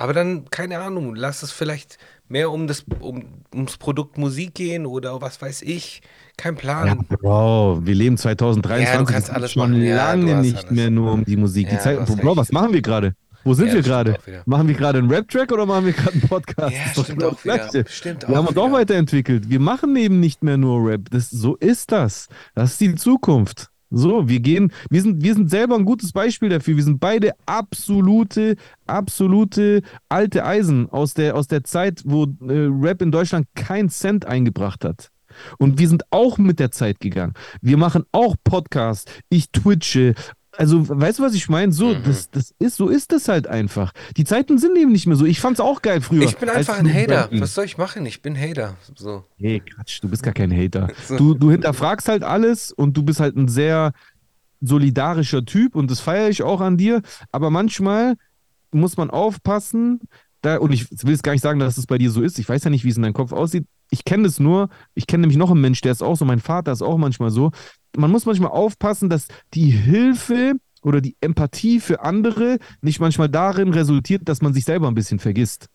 Aber dann, keine Ahnung, lass es vielleicht mehr um das, um, ums Produkt Musik gehen oder was weiß ich. Kein Plan. Ja, Bro, wir leben 2023. Ja, du schon machen. lange ja, nicht alles. mehr nur um die Musik. Ja, die Zeit, Bro, was machen wir gerade? Wo sind ja, wir gerade? Machen wir gerade einen Rap-Track oder machen wir gerade einen Podcast? Ja, stimmt auch wieder. Stimmt wir haben uns auch weiterentwickelt. Wir machen eben nicht mehr nur Rap. Das, so ist das. Das ist die Zukunft. So, wir gehen, wir sind, wir sind selber ein gutes Beispiel dafür. Wir sind beide absolute, absolute alte Eisen aus der, aus der Zeit, wo äh, Rap in Deutschland keinen Cent eingebracht hat. Und wir sind auch mit der Zeit gegangen. Wir machen auch Podcasts. Ich twitche. Also, weißt du, was ich meine? So, mhm. das, das ist, so ist es halt einfach. Die Zeiten sind eben nicht mehr so. Ich fand's auch geil früher. Ich bin einfach ein Hater. Was soll ich machen? Ich bin Hater. So. Nee, Quatsch, du bist gar kein Hater. So. Du, du hinterfragst halt alles und du bist halt ein sehr solidarischer Typ und das feiere ich auch an dir. Aber manchmal muss man aufpassen, da, und ich will es gar nicht sagen, dass es bei dir so ist. Ich weiß ja nicht, wie es in deinem Kopf aussieht. Ich kenne das nur. Ich kenne nämlich noch einen Mensch, der ist auch so. Mein Vater ist auch manchmal so. Man muss manchmal aufpassen, dass die Hilfe oder die Empathie für andere nicht manchmal darin resultiert, dass man sich selber ein bisschen vergisst.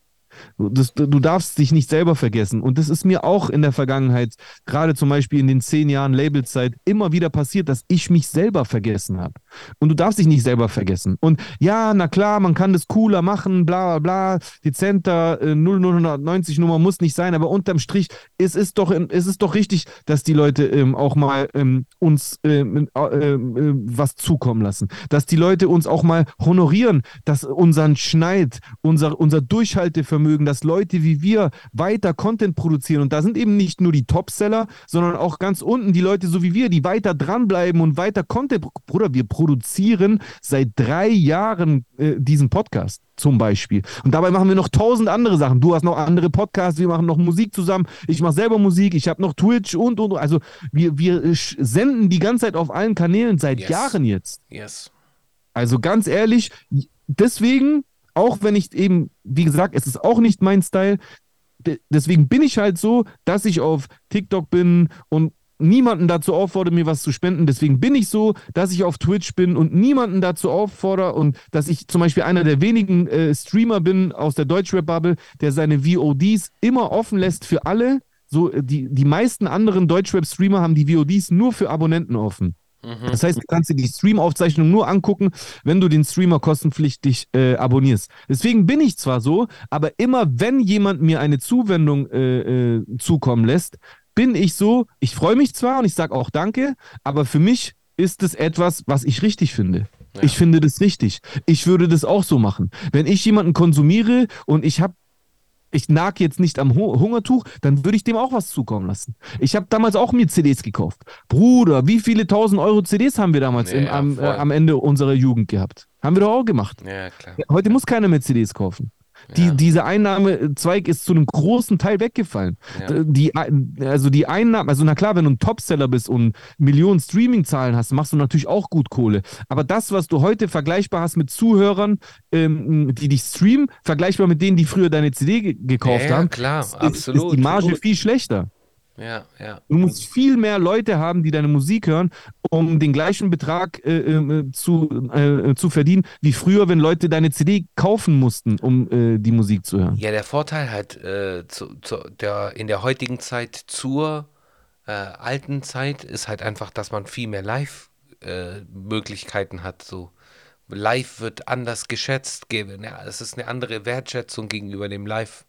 Das, du darfst dich nicht selber vergessen. Und das ist mir auch in der Vergangenheit, gerade zum Beispiel in den zehn Jahren Labelzeit, immer wieder passiert, dass ich mich selber vergessen habe. Und du darfst dich nicht selber vergessen. Und ja, na klar, man kann das cooler machen, bla bla bla, dezenter, äh, 0090 Nummer muss nicht sein, aber unterm Strich, es ist doch, es ist doch richtig, dass die Leute ähm, auch mal ähm, uns ähm, äh, äh, was zukommen lassen. Dass die Leute uns auch mal honorieren, dass unseren Schneid, unser, unser Durchhaltevermögen, mögen, dass Leute wie wir weiter Content produzieren. Und da sind eben nicht nur die Topseller, sondern auch ganz unten die Leute so wie wir, die weiter dranbleiben und weiter Content. Bruder, wir produzieren seit drei Jahren äh, diesen Podcast zum Beispiel. Und dabei machen wir noch tausend andere Sachen. Du hast noch andere Podcasts, wir machen noch Musik zusammen. Ich mache selber Musik, ich habe noch Twitch und und. Also wir, wir äh, senden die ganze Zeit auf allen Kanälen seit yes. Jahren jetzt. Yes. Also ganz ehrlich, deswegen auch wenn ich eben, wie gesagt, es ist auch nicht mein Style. deswegen bin ich halt so, dass ich auf TikTok bin und niemanden dazu auffordere, mir was zu spenden. Deswegen bin ich so, dass ich auf Twitch bin und niemanden dazu auffordere und dass ich zum Beispiel einer der wenigen äh, Streamer bin aus der Deutschrap-Bubble, der seine VODs immer offen lässt für alle. So, äh, die, die meisten anderen Deutschrap-Streamer haben die VODs nur für Abonnenten offen. Mhm. Das heißt, du kannst dir die Stream-Aufzeichnung nur angucken, wenn du den Streamer kostenpflichtig äh, abonnierst. Deswegen bin ich zwar so, aber immer wenn jemand mir eine Zuwendung äh, äh, zukommen lässt, bin ich so, ich freue mich zwar und ich sage auch Danke, aber für mich ist es etwas, was ich richtig finde. Ja. Ich finde das richtig. Ich würde das auch so machen. Wenn ich jemanden konsumiere und ich habe ich nag jetzt nicht am Hungertuch, dann würde ich dem auch was zukommen lassen. Ich habe damals auch mir CDs gekauft. Bruder, wie viele tausend Euro CDs haben wir damals ja, im, am, äh, am, Ende unserer Jugend gehabt? Haben wir doch auch gemacht. Ja, klar. Heute muss keiner mehr CDs kaufen. Die, ja. Dieser Einnahmezweig ist zu einem großen Teil weggefallen. Ja. Die, also die Einnahmen, also na klar, wenn du ein Topseller bist und Millionen Streaming-Zahlen hast, machst du natürlich auch gut Kohle. Aber das, was du heute vergleichbar hast mit Zuhörern, ähm, die dich streamen, vergleichbar mit denen, die früher deine CD gekauft ja, haben, klar, ist, absolut. ist die Marge viel schlechter. Ja, ja. Du musst viel mehr Leute haben, die deine Musik hören, um den gleichen Betrag äh, äh, zu, äh, zu verdienen, wie früher, wenn Leute deine CD kaufen mussten, um äh, die Musik zu hören. Ja, der Vorteil halt äh, zu, zu der, in der heutigen Zeit zur alten Zeit ist halt einfach, dass man viel mehr Live-Möglichkeiten hat. So. Live wird anders geschätzt. Ja, es ist eine andere Wertschätzung gegenüber dem Live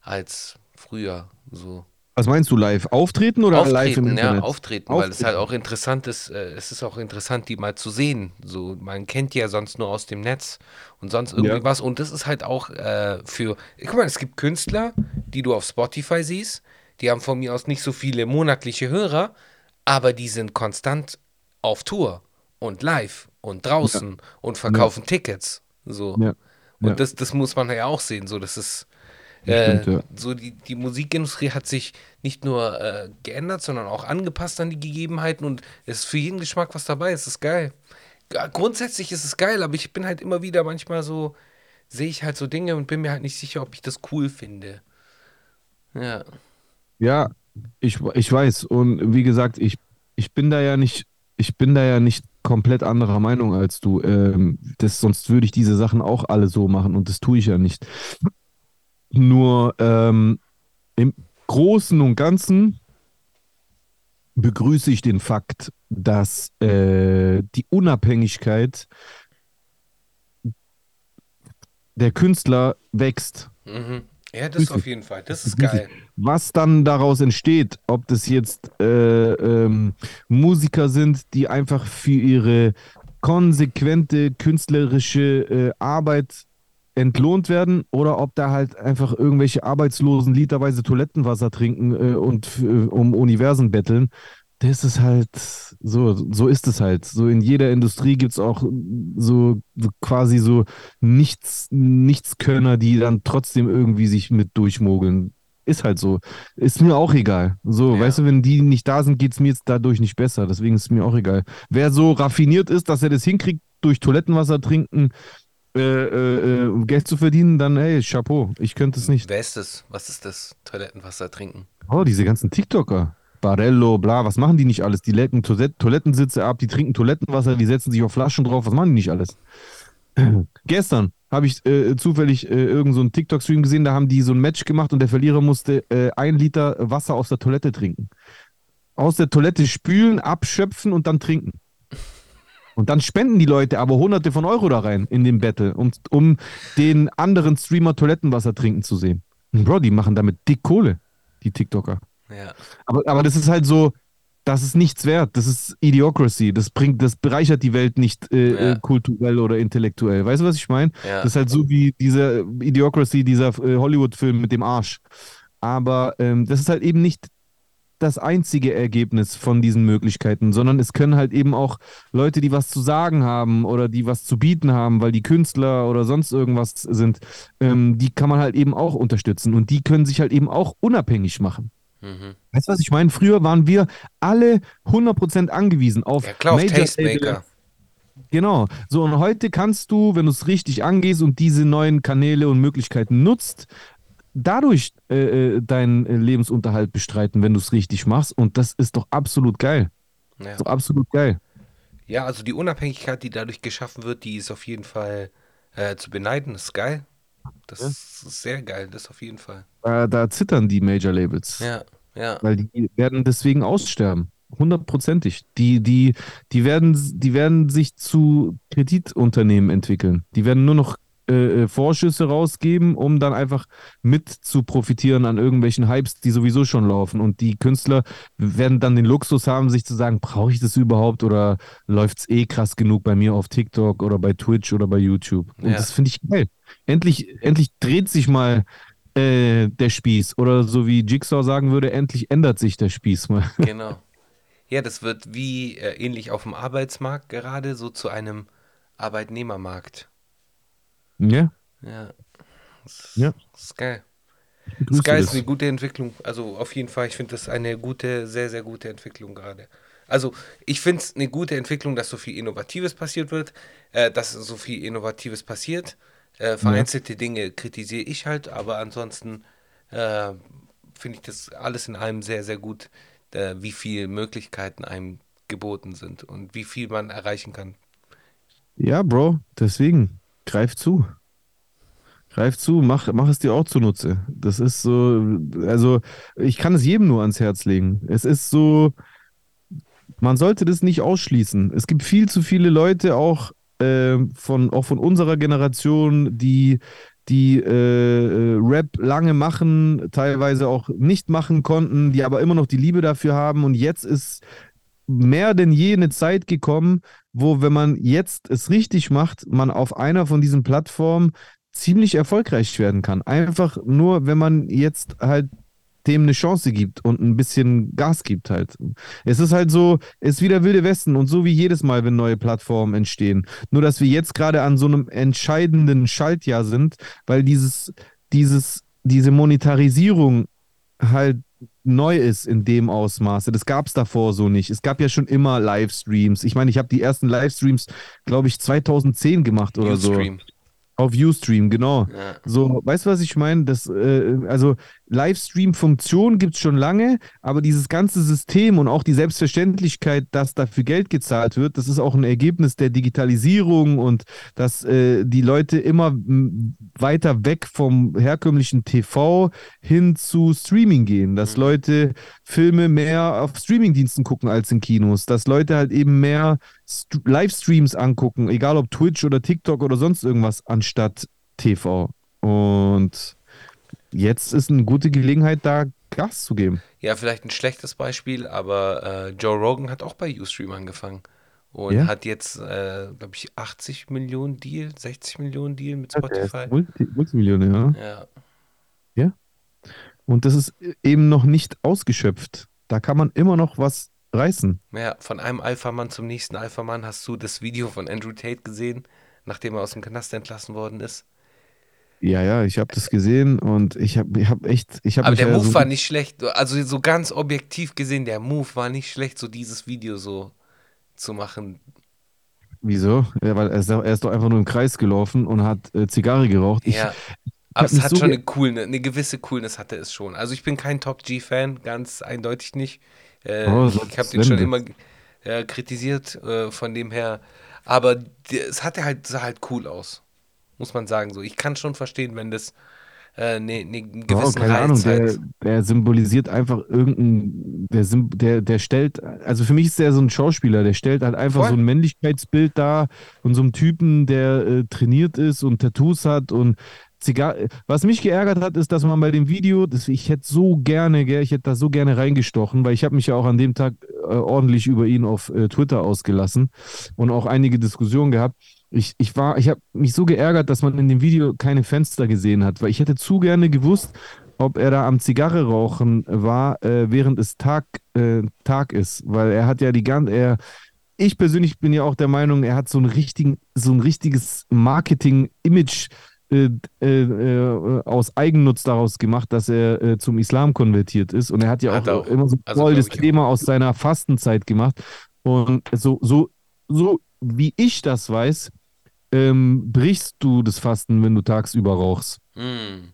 als früher. So. Was meinst du, live auftreten oder auftreten, live im Internet? Ja, auftreten, auftreten, weil es halt auch interessant ist, äh, es ist auch interessant, die mal zu sehen. So, man kennt die ja sonst nur aus dem Netz und sonst irgendwie ja. was. Und das ist halt auch äh, für, guck mal, es gibt Künstler, die du auf Spotify siehst, die haben von mir aus nicht so viele monatliche Hörer, aber die sind konstant auf Tour und live und draußen ja. und verkaufen Tickets. So. Und Das, das muss man ja auch sehen. So, das ist äh, Stimmt, ja. So die, die Musikindustrie hat sich nicht nur äh, geändert, sondern auch angepasst an die Gegebenheiten und es ist für jeden Geschmack was dabei. Es ist geil. Grundsätzlich ist es geil, aber ich bin halt immer wieder manchmal so, sehe ich halt so Dinge und bin mir halt nicht sicher, ob ich das cool finde. Ja. Ja, ich, ich weiß. Und wie gesagt, ich, ich bin da ja nicht, ich bin da ja nicht komplett anderer Meinung als du. Ähm, das, sonst würde ich diese Sachen auch alle so machen und das tue ich ja nicht. Nur ähm, im Großen und Ganzen begrüße ich den Fakt, dass äh, die Unabhängigkeit der Künstler wächst. Mhm. Ja, das auf jeden Fall. Das ist geil. Was dann daraus entsteht, ob das jetzt äh, ähm, Musiker sind, die einfach für ihre konsequente künstlerische äh, Arbeit entlohnt werden oder ob da halt einfach irgendwelche Arbeitslosen literweise Toilettenwasser trinken äh, und äh, um Universen betteln. Das ist halt so, so ist es halt. So in jeder Industrie gibt es auch so, so, quasi so Nichts, Nichtskönner, die dann trotzdem irgendwie sich mit durchmogeln. Ist halt so. Ist mir auch egal. So, ja. weißt du, wenn die nicht da sind, geht es mir jetzt dadurch nicht besser. Deswegen ist es mir auch egal. Wer so raffiniert ist, dass er das hinkriegt, durch Toilettenwasser trinken, äh, äh, äh, Geld zu verdienen, dann hey, Chapeau. Ich könnte es nicht. Wer ist das? Was ist das? Toilettenwasser trinken? Oh, diese ganzen TikToker. Barello, bla, was machen die nicht alles? Die lecken Toilettensitze ab, die trinken Toilettenwasser, die setzen sich auf Flaschen drauf, was machen die nicht alles? Gestern habe ich äh, zufällig äh, irgendeinen so TikTok-Stream gesehen, da haben die so ein Match gemacht und der Verlierer musste äh, ein Liter Wasser aus der Toilette trinken. Aus der Toilette spülen, abschöpfen und dann trinken. Und dann spenden die Leute aber hunderte von Euro da rein in den Battle, um, um den anderen Streamer Toilettenwasser trinken zu sehen. Und Bro, die machen damit dick Kohle, die TikToker. Ja. Aber, aber das ist halt so, das ist nichts wert. Das ist Idiocracy. Das bringt, das bereichert die Welt nicht äh, ja. Äh, kulturell oder intellektuell. Weißt du, was ich meine? Ja. Das ist halt so wie diese Idiocracy, dieser äh, Hollywood-Film mit dem Arsch. Aber ähm, das ist halt eben nicht das einzige Ergebnis von diesen Möglichkeiten, sondern es können halt eben auch Leute, die was zu sagen haben oder die was zu bieten haben, weil die Künstler oder sonst irgendwas sind, ähm, die kann man halt eben auch unterstützen und die können sich halt eben auch unabhängig machen. Mhm. Weißt du, was ich meine? Früher waren wir alle 100% angewiesen auf, ja, klar, auf Tastemaker. Genau. So, und heute kannst du, wenn du es richtig angehst und diese neuen Kanäle und Möglichkeiten nutzt, dadurch äh, äh deinen äh, Lebensunterhalt bestreiten, wenn du es richtig machst. Und das ist doch absolut geil. Ja. Doch absolut geil. Ja, also die Unabhängigkeit, die dadurch geschaffen wird, die ist auf jeden Fall äh, zu beneiden. Das ist geil. Das ja. ist sehr geil, das auf jeden Fall. Da, da zittern die Major-Labels. Ja, ja. Weil die werden deswegen aussterben. Hundertprozentig. Die, die, die, werden, die werden sich zu Kreditunternehmen entwickeln. Die werden nur noch äh, äh, Vorschüsse rausgeben, um dann einfach mit zu profitieren an irgendwelchen Hypes, die sowieso schon laufen. Und die Künstler werden dann den Luxus haben, sich zu sagen, brauche ich das überhaupt oder läuft es eh krass genug bei mir auf TikTok oder bei Twitch oder bei YouTube. Und ja. das finde ich geil. Endlich, endlich dreht sich mal äh, der Spieß. Oder so wie Jigsaw sagen würde, endlich ändert sich der Spieß mal. Genau. Ja, das wird wie äh, ähnlich auf dem Arbeitsmarkt gerade so zu einem Arbeitnehmermarkt. Ja. Ja. Das, ja. Das ist geil. Sky ist eine gute Entwicklung. Also auf jeden Fall, ich finde das eine gute, sehr, sehr gute Entwicklung gerade. Also ich finde es eine gute Entwicklung, dass so viel Innovatives passiert wird, äh, dass so viel Innovatives passiert. Äh, vereinzelte ja. Dinge kritisiere ich halt, aber ansonsten äh, finde ich das alles in allem sehr, sehr gut, äh, wie viele Möglichkeiten einem geboten sind und wie viel man erreichen kann. Ja, Bro, deswegen greif zu. Greif zu, mach, mach es dir auch zunutze. Das ist so, also ich kann es jedem nur ans Herz legen. Es ist so, man sollte das nicht ausschließen. Es gibt viel zu viele Leute auch äh, von auch von unserer Generation, die die äh, äh, Rap lange machen, teilweise auch nicht machen konnten, die aber immer noch die Liebe dafür haben und jetzt ist mehr denn je eine Zeit gekommen, wo, wenn man jetzt es richtig macht, man auf einer von diesen Plattformen ziemlich erfolgreich werden kann. Einfach nur, wenn man jetzt halt dem eine Chance gibt und ein bisschen Gas gibt halt. Es ist halt so, es ist wieder Wilde Westen und so wie jedes Mal, wenn neue Plattformen entstehen. Nur, dass wir jetzt gerade an so einem entscheidenden Schaltjahr sind, weil dieses, dieses, diese Monetarisierung halt neu ist in dem Ausmaße. Das gab es davor so nicht. Es gab ja schon immer Livestreams. Ich meine, ich habe die ersten Livestreams, glaube ich, 2010 gemacht oder so. Auf Ustream, genau. Ja. So, weißt du, was ich meine? Das, äh, also Livestream-Funktion gibt es schon lange, aber dieses ganze System und auch die Selbstverständlichkeit, dass dafür Geld gezahlt wird, das ist auch ein Ergebnis der Digitalisierung und dass äh, die Leute immer weiter weg vom herkömmlichen TV hin zu Streaming gehen, dass mhm. Leute Filme mehr auf Streamingdiensten gucken als in Kinos, dass Leute halt eben mehr St Livestreams angucken, egal ob Twitch oder TikTok oder sonst irgendwas, anstatt TV. Und jetzt ist eine gute Gelegenheit, da Gas zu geben. Ja, vielleicht ein schlechtes Beispiel, aber äh, Joe Rogan hat auch bei Ustream angefangen und Ja? hat jetzt, äh, glaube ich, 80 Millionen Deal, 60 Millionen Deal mit Ja, Spotify. Multi Multimillionär. Ja, Ja. Und das ist eben noch nicht ausgeschöpft. Da kann man immer noch was reißen. ja, von einem Alpha-Mann zum nächsten Alpha-Mann. Hast du das Video von Andrew Tate gesehen, nachdem er aus dem Knast entlassen worden ist? Ja, ja, ich habe das gesehen und ich habe ich hab echt, ich habe Aber der Move so, war nicht schlecht. Also so ganz objektiv gesehen, der Move war nicht schlecht, so dieses Video so zu machen. wieso? Ja, weil er ist, doch- er ist doch einfach nur im Kreis gelaufen und hat äh, Zigarre geraucht. Ich, Ja, ich aber es hat so, schon eine coolne, eine gewisse Coolness hatte es schon. Also ich bin kein Top G-Fan, ganz eindeutig nicht. Äh, oh, ich habe den schon immer äh, kritisiert, äh, von dem her. Aber es hatte halt, sah halt cool aus, muss man sagen. So, ich kann schon verstehen, wenn das äh, ne, ne, einen Oh, gewissen keine Ahnung, Reiz der, hat. der symbolisiert einfach irgendein, der, der, der stellt, also für mich ist der so ein Schauspieler, der stellt halt einfach so Voll. ein Männlichkeitsbild dar von so einem Typen, der äh, trainiert ist und Tattoos hat und Zigarre. Was mich geärgert hat, ist, dass man bei dem Video, das, ich hätte so gerne, gell, ich hätte da so gerne reingestochen, weil ich habe mich ja auch an dem Tag äh, ordentlich über ihn auf äh, Twitter ausgelassen und auch einige Diskussionen gehabt. Ich, ich war, ich habe mich so geärgert, dass man in dem Video keine Fenster gesehen hat, weil ich hätte zu gerne gewusst, ob er da am Zigarre rauchen war, äh, während es Tag, äh, Tag ist, weil er hat ja die ganze, er, ich persönlich bin ja auch der Meinung, er hat so ein richtigen, so ein richtiges Marketing-Image äh, äh, äh, aus Eigennutz daraus gemacht, dass er äh, zum Islam konvertiert ist. Und er hat ja Hat auch, auch. immer so Also voll das auch. Thema aus seiner Fastenzeit gemacht. Und so, so, so wie ich das weiß, ähm, brichst du das Fasten, wenn du tagsüber rauchst. Mm.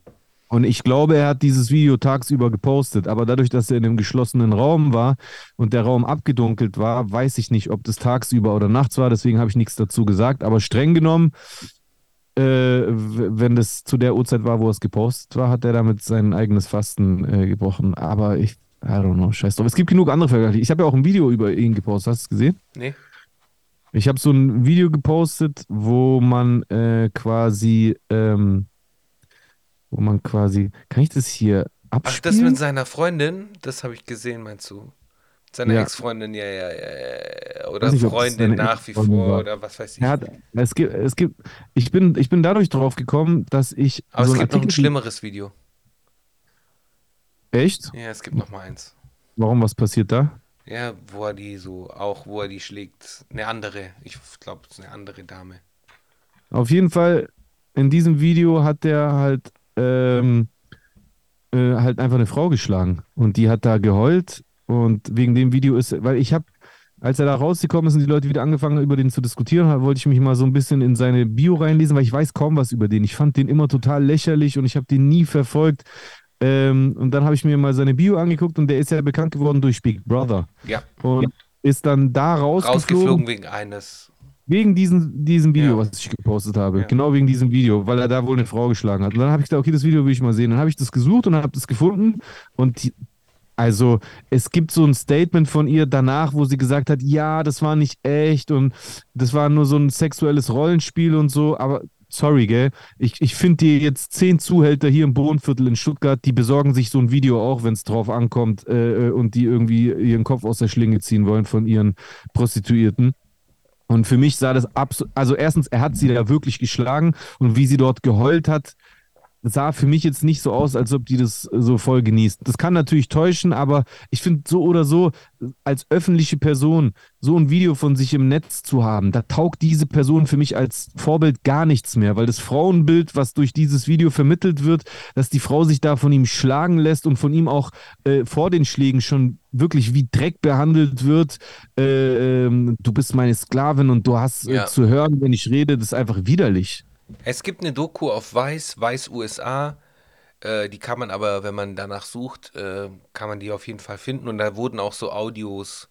Und ich glaube, er hat dieses Video tagsüber gepostet, aber dadurch, dass er in einem geschlossenen Raum war und der Raum abgedunkelt war, weiß ich nicht, ob das tagsüber oder nachts war, deswegen habe ich nichts dazu gesagt. Aber streng genommen, äh, wenn das zu der Uhrzeit war, wo es gepostet war, hat er damit sein eigenes Fasten äh, gebrochen. Aber ich, I don't know, scheiß drauf. Es gibt genug andere Vergleiche. Ich habe ja auch ein Video über ihn gepostet, hast du es gesehen? Nee? Ich habe so ein Video gepostet, wo man äh, quasi, ähm, wo man quasi, kann ich das hier Ach, das abspielen? mit seiner Freundin, das habe ich gesehen, meinst du? Mit seiner Ja. Ex-Freundin, ja, ja, ja, ja. Oder nicht, Freundin seine nach wie vor war. oder was weiß ich. Hat, es gibt, es gibt, ich bin, ich bin dadurch drauf gekommen, dass ich Aber so es gibt noch ein Artikel- schlimmeres Video. Echt? Ja, es gibt noch mal eins. Warum, was passiert da? Ja, wo er die so, auch wo er die schlägt. Eine andere, ich glaube, es ist eine andere Dame. Auf jeden Fall, in diesem Video hat der halt, ähm, äh, halt einfach eine Frau geschlagen. Und die hat da geheult. Und wegen dem Video ist, weil ich habe, als er da rausgekommen ist und die Leute wieder angefangen haben, über den zu diskutieren, wollte ich mich mal so ein bisschen in seine Bio reinlesen, weil ich weiß kaum was über den. Ich fand den immer total lächerlich und ich habe den nie verfolgt. Ähm, und dann habe ich mir mal seine Bio angeguckt und der ist ja bekannt geworden durch Big Brother. Ja, Und ist dann da rausgeflogen. rausgeflogen wegen eines. Wegen diesem, diesem Video, Ja. was ich gepostet habe. Ja. Genau wegen diesem Video, weil er da wohl eine Frau geschlagen hat. Und dann habe ich gedacht, okay, das Video will ich mal sehen. Dann habe ich das gesucht und habe das gefunden. Und die, also, es gibt so ein Statement von ihr danach, wo sie gesagt hat, ja, das war nicht echt und das war nur so ein sexuelles Rollenspiel und so. Aber sorry, gell? Ich, ich finde dir jetzt zehn Zuhälter hier im Bodenviertel in Stuttgart, die besorgen sich so ein Video auch, wenn es drauf ankommt äh, äh, und die irgendwie ihren Kopf aus der Schlinge ziehen wollen von ihren Prostituierten. Und für mich sah das absolut, also erstens, er hat sie da wirklich geschlagen und wie sie dort geheult hat, sah für mich jetzt nicht so aus, als ob die das so voll genießt. Das kann natürlich täuschen, aber ich finde so oder so, als öffentliche Person so ein Video von sich im Netz zu haben, da taugt diese Person für mich als Vorbild gar nichts mehr, weil das Frauenbild, was durch dieses Video vermittelt wird, dass die Frau sich da von ihm schlagen lässt und von ihm auch äh, vor den Schlägen schon wirklich wie Dreck behandelt wird. Äh, ähm, du bist meine Sklavin und du hast äh, Ja. zu hören, wenn ich rede, das ist einfach widerlich. Es gibt eine Doku auf Weiß, Weiß USA. Äh, die kann man aber, wenn man danach sucht, äh, kann man die auf jeden Fall finden. Und da wurden auch so Audios,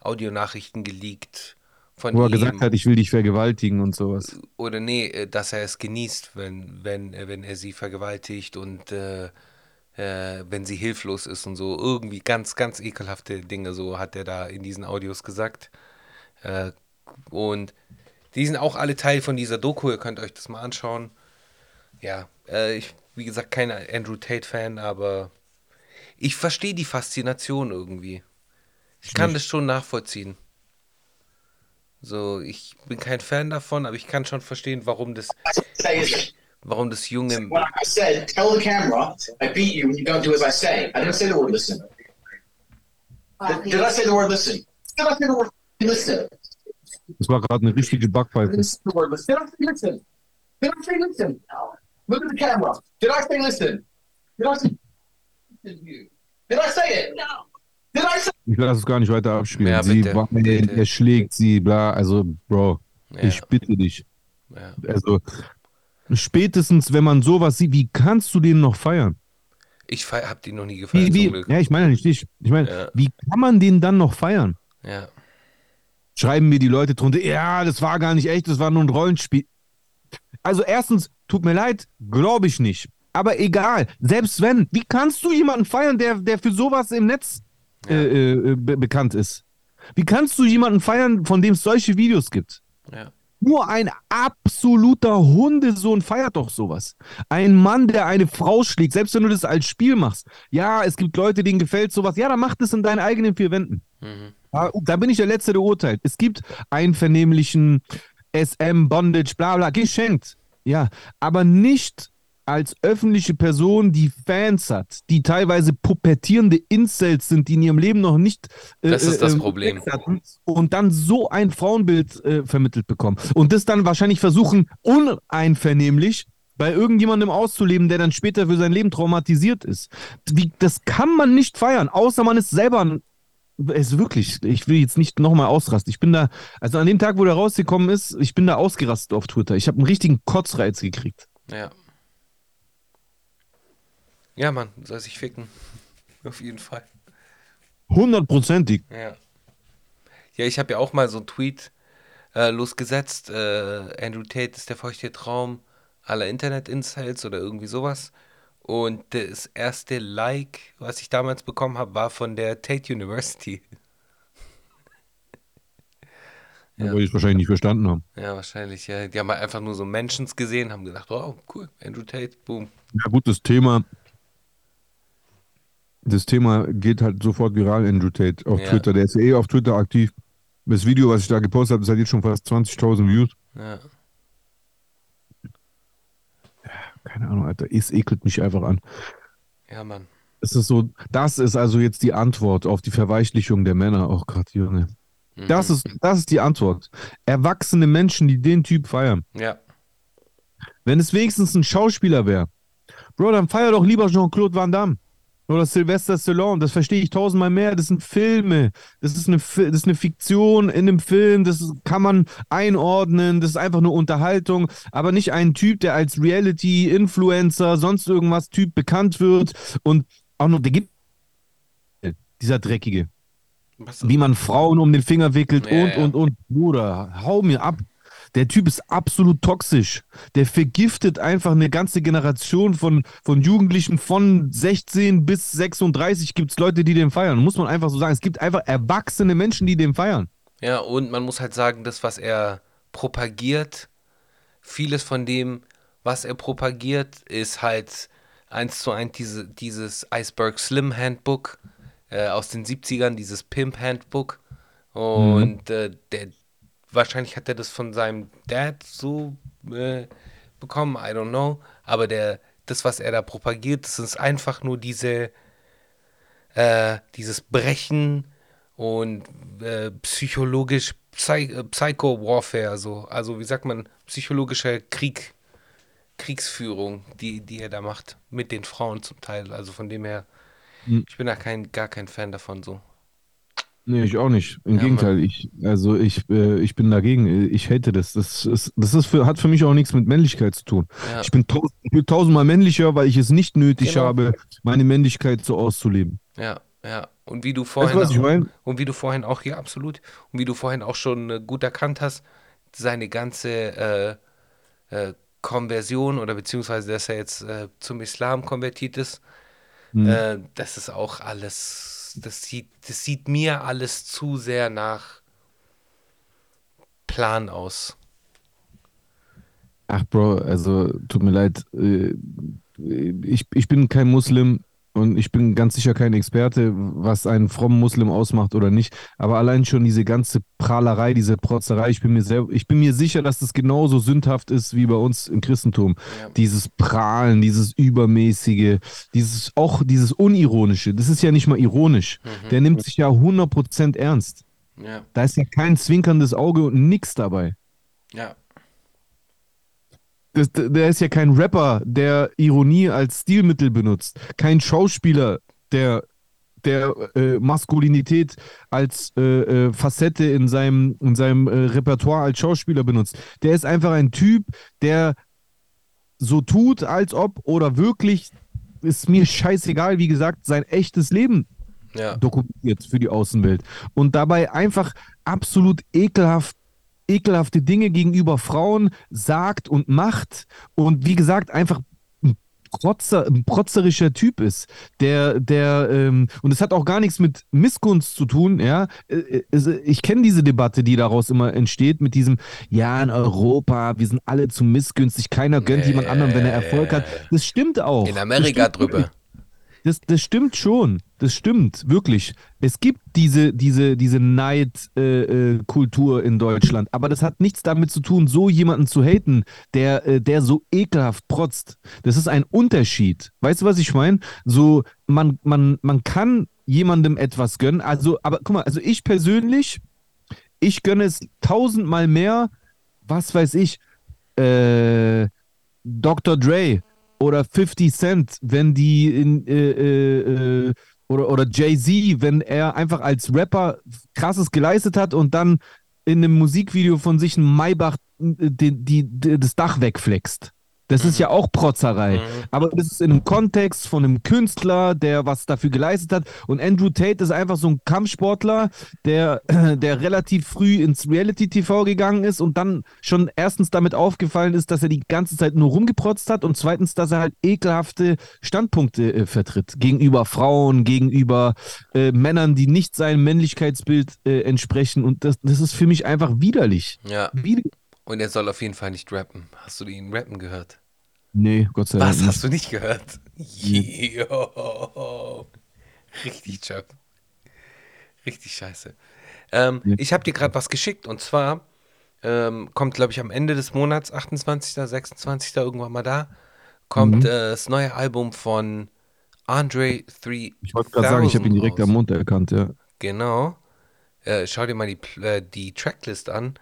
Audionachrichten geleakt von Wo er ihm. gesagt hat, ich will dich vergewaltigen und sowas. Oder nee, äh, dass er es genießt, wenn, wenn, äh, wenn er sie vergewaltigt und äh, äh, wenn sie hilflos ist und so. Irgendwie ganz, ganz ekelhafte Dinge, so hat er da in diesen Audios gesagt. Und die sind auch alle Teil von dieser Doku, ihr könnt euch das mal anschauen. Ja, äh, ich, wie gesagt, kein Andrew Tate-Fan, aber ich verstehe die Faszination irgendwie. Ich kann das schon nachvollziehen. So, ich bin kein Fan davon, aber ich kann schon verstehen, warum das, warum das junge. Said, camera, I beat you you don't do as I say. I didn't say the word listen. Did, did I say the word listen? Did I say the word listen? Das war gerade eine richtige Backpfeife. Did I listen? Did I say listen? Look at the camera. Did I say listen? Did I say Did I say it? No. Did I say Ich lasse es gar nicht weiter abspielen. Ja, sie er schlägt sie, bla. Also, Bro, Ja. ich bitte dich. Ja. Also, spätestens, wenn man sowas sieht, wie kannst du den noch feiern? Ich fe- hab die noch nie gefeiert, Wie, wie, ja, ich meine nicht dich. Ich meine, Ja. wie kann man den dann noch feiern? Ja. Schreiben mir die Leute drunter, ja, das war gar nicht echt, das war nur ein Rollenspiel. Also erstens, tut mir leid, glaube ich nicht. Aber egal, selbst wenn, wie kannst du jemanden feiern, der, der für sowas im Netz äh, äh, be bekannt ist? Wie kannst du jemanden feiern, von dem es solche Videos gibt? Ja. Nur ein absoluter Hundesohn feiert doch sowas. Ein Mann, der eine Frau schlägt, selbst wenn du das als Spiel machst. Ja, es gibt Leute, denen gefällt sowas. Ja, dann mach das in deinen eigenen vier Wänden. Mhm. Ja, da bin ich der Letzte, der urteilt. Es gibt einvernehmlichen SM, Bondage, bla bla, geschenkt. Ja, aber nicht als öffentliche Person, die Fans hat, die teilweise pubertierende Incels sind, die in ihrem Leben noch nicht äh, Das ist das äh, Problem. Sex hatten und dann so ein Frauenbild äh, vermittelt bekommen und das dann wahrscheinlich versuchen, uneinvernehmlich bei irgendjemandem auszuleben, der dann später für sein Leben traumatisiert ist. Wie, das kann man nicht feiern, außer man ist selber ein es ist wirklich, ich will jetzt nicht nochmal ausrasten. Ich bin da, also an dem Tag, wo der rausgekommen ist, ich bin da ausgerastet auf Twitter. Ich habe einen richtigen Kotzreiz gekriegt. Ja. Ja, Mann, soll sich ficken. Auf jeden Fall. Hundertprozentig. Ja. Ja, ich habe ja auch mal so einen Tweet äh, losgesetzt. Äh, Andrew Tate ist der feuchte Traum aller Internet-Insights oder irgendwie sowas. Und das erste Like, was ich damals bekommen habe, war von der Tate University. Ja. Weil die es wahrscheinlich nicht verstanden haben. Ja, wahrscheinlich, ja. Die haben halt einfach nur so Mentions gesehen, haben gedacht, oh, cool, Andrew Tate, boom. Ja gut, das Thema, das Thema geht halt sofort viral, Andrew Tate, auf Ja. Twitter. Der ist ja eh auf Twitter aktiv. Das Video, was ich da gepostet habe, das hat jetzt schon fast 20.000 Views. Ja. Keine Ahnung, Alter, es ekelt mich einfach an. Ja, Mann. Es ist so, das ist also jetzt die Antwort auf die Verweichlichung der Männer. Oh Gott, Junge. Mhm. Das ist, das ist die Antwort. Erwachsene Menschen, die den Typ feiern. Ja. Wenn es wenigstens ein Schauspieler wäre, Bro, dann feier doch lieber Jean-Claude Van Damme. Oder Sylvester Stallone, das verstehe ich tausendmal mehr. Das sind Filme. Das ist, eine, das ist eine Fiktion in einem Film. Das kann man einordnen. Das ist einfach nur Unterhaltung. Aber nicht ein Typ, der als Reality-Influencer, sonst irgendwas Typ bekannt wird. Und auch noch, der gibt. Dieser Dreckige. Wie man Frauen um den Finger wickelt Ja, und, ja. und, und. Bruder, hau mir ab. Der Typ ist absolut toxisch. Der vergiftet einfach eine ganze Generation von, von Jugendlichen von 16 bis 36 gibt es Leute, die den feiern. Muss man einfach so sagen. Es gibt einfach erwachsene Menschen, die den feiern. Ja, und man muss halt sagen, das, was er propagiert, vieles von dem, was er propagiert, ist halt eins zu eins diese, dieses Iceberg Slim Handbook äh, aus den 70ern, dieses Pimp Handbook. Und äh, der, wahrscheinlich hat er das von seinem Dad so äh, bekommen, I don't know. Aber der, das, was er da propagiert, das ist einfach nur diese, äh, dieses Brechen und äh, psychologisch Psy äh, Psycho-Warfare, so. Also wie sagt man, psychologischer Krieg, Kriegsführung, die, die er da macht, mit den Frauen zum Teil. Also von dem her, Mhm. ich bin da kein, gar kein Fan davon so. Nee, ich auch nicht. Im Ja, Gegenteil, ich, also ich, äh, ich bin dagegen. Ich hate das. Das ist, das ist für, hat für mich auch nichts mit Männlichkeit zu tun. Ja. Ich bin, ich bin tausendmal männlicher, weil ich es nicht nötig Genau. habe, meine Männlichkeit so auszuleben. Ja, ja. Und wie du Weißt vorhin ich auch- und wie du vorhin auch, ja, absolut. Und wie du vorhin auch schon äh, gut erkannt hast, seine ganze äh, äh, Konversion oder beziehungsweise, dass er jetzt äh, zum Islam konvertiert ist, Hm. äh, das ist auch alles, das sieht, das sieht mir alles zu sehr nach Plan aus. Ach, Bro, also tut mir leid. äh, Ich, ich bin kein Muslim und ich bin ganz sicher kein Experte, was einen frommen Muslim ausmacht oder nicht. Aber allein schon diese ganze Prahlerei, diese Protzerei, ich bin mir sehr, ich bin mir sicher, dass das genauso sündhaft ist wie bei uns im Christentum. Ja. Dieses Prahlen, dieses Übermäßige, dieses auch dieses Unironische. Das ist ja nicht mal ironisch. Mhm. Der nimmt sich ja 100% ernst. Ja, Da ist ja kein zwinkerndes Auge und nix dabei. ja, Das, der ist ja kein Rapper, der Ironie als Stilmittel benutzt. Kein Schauspieler, der, der äh, Maskulinität als äh, äh, Facette in seinem, in seinem äh, Repertoire als Schauspieler benutzt. Der ist einfach ein Typ, der so tut, als ob oder wirklich, ist mir scheißegal, wie gesagt, sein echtes Leben ja, dokumentiert für die Außenwelt und dabei einfach absolut ekelhaft ekelhafte Dinge gegenüber Frauen sagt und macht und wie gesagt einfach ein, Protzer, ein protzerischer Typ ist, der, der, ähm, und es hat auch gar nichts mit Missgunst zu tun, ja. Äh, es- Ich kenne diese Debatte, die daraus immer entsteht, mit diesem, ja, in Europa, wir sind alle zu missgünstig, keiner gönnt Nee. jemand anderem, wenn er Erfolg hat. Das stimmt auch. In Amerika drüber. Das, das stimmt schon. Das stimmt, wirklich. Es gibt diese, diese, diese Neidkultur äh, äh, in Deutschland, aber das hat nichts damit zu tun, so jemanden zu haten, der, äh, der so ekelhaft protzt. Das ist ein Unterschied. Weißt du, was ich meine? So, man, man, man kann jemandem etwas gönnen. Also, aber guck mal, also ich persönlich, ich gönne es tausendmal mehr, was weiß ich, äh, Dr. Dre oder 50 Cent, wenn die in, äh, äh, äh, oder, oder Jay-Z, wenn er einfach als Rapper krasses geleistet hat und dann in einem Musikvideo von sich ein Maybach äh, die, die, die, das Dach wegflext. Das ist ja auch Protzerei. Mhm. Aber das ist in einem Kontext von einem Künstler, der was dafür geleistet hat. Und Andrew Tate ist einfach so ein Kampfsportler, der, der relativ früh ins Reality-TV gegangen ist und dann schon erstens damit aufgefallen ist, dass er die ganze Zeit nur rumgeprotzt hat und zweitens, dass er halt ekelhafte Standpunkte äh, vertritt. Gegenüber Frauen, gegenüber äh, Männern, die nicht seinem Männlichkeitsbild äh, entsprechen. Und das, das ist für mich einfach widerlich. Ja, Widerlich. Und er soll auf jeden Fall nicht rappen. Hast du ihn rappen gehört? Nee, Gott sei Dank. Was hast du nicht gehört? Jo. Richtig Chöp. Richtig scheiße. Ähm, Ja. Ich habe dir gerade was geschickt und zwar ähm, kommt, glaube ich, am Ende des Monats, 28., 26. irgendwann mal da, kommt Mhm. äh, das neue Album von Andre 3000. Ich wollte gerade sagen, ich habe ihn direkt raus. am Mund erkannt, ja. Genau. Äh, schau dir mal die, äh, die Tracklist an.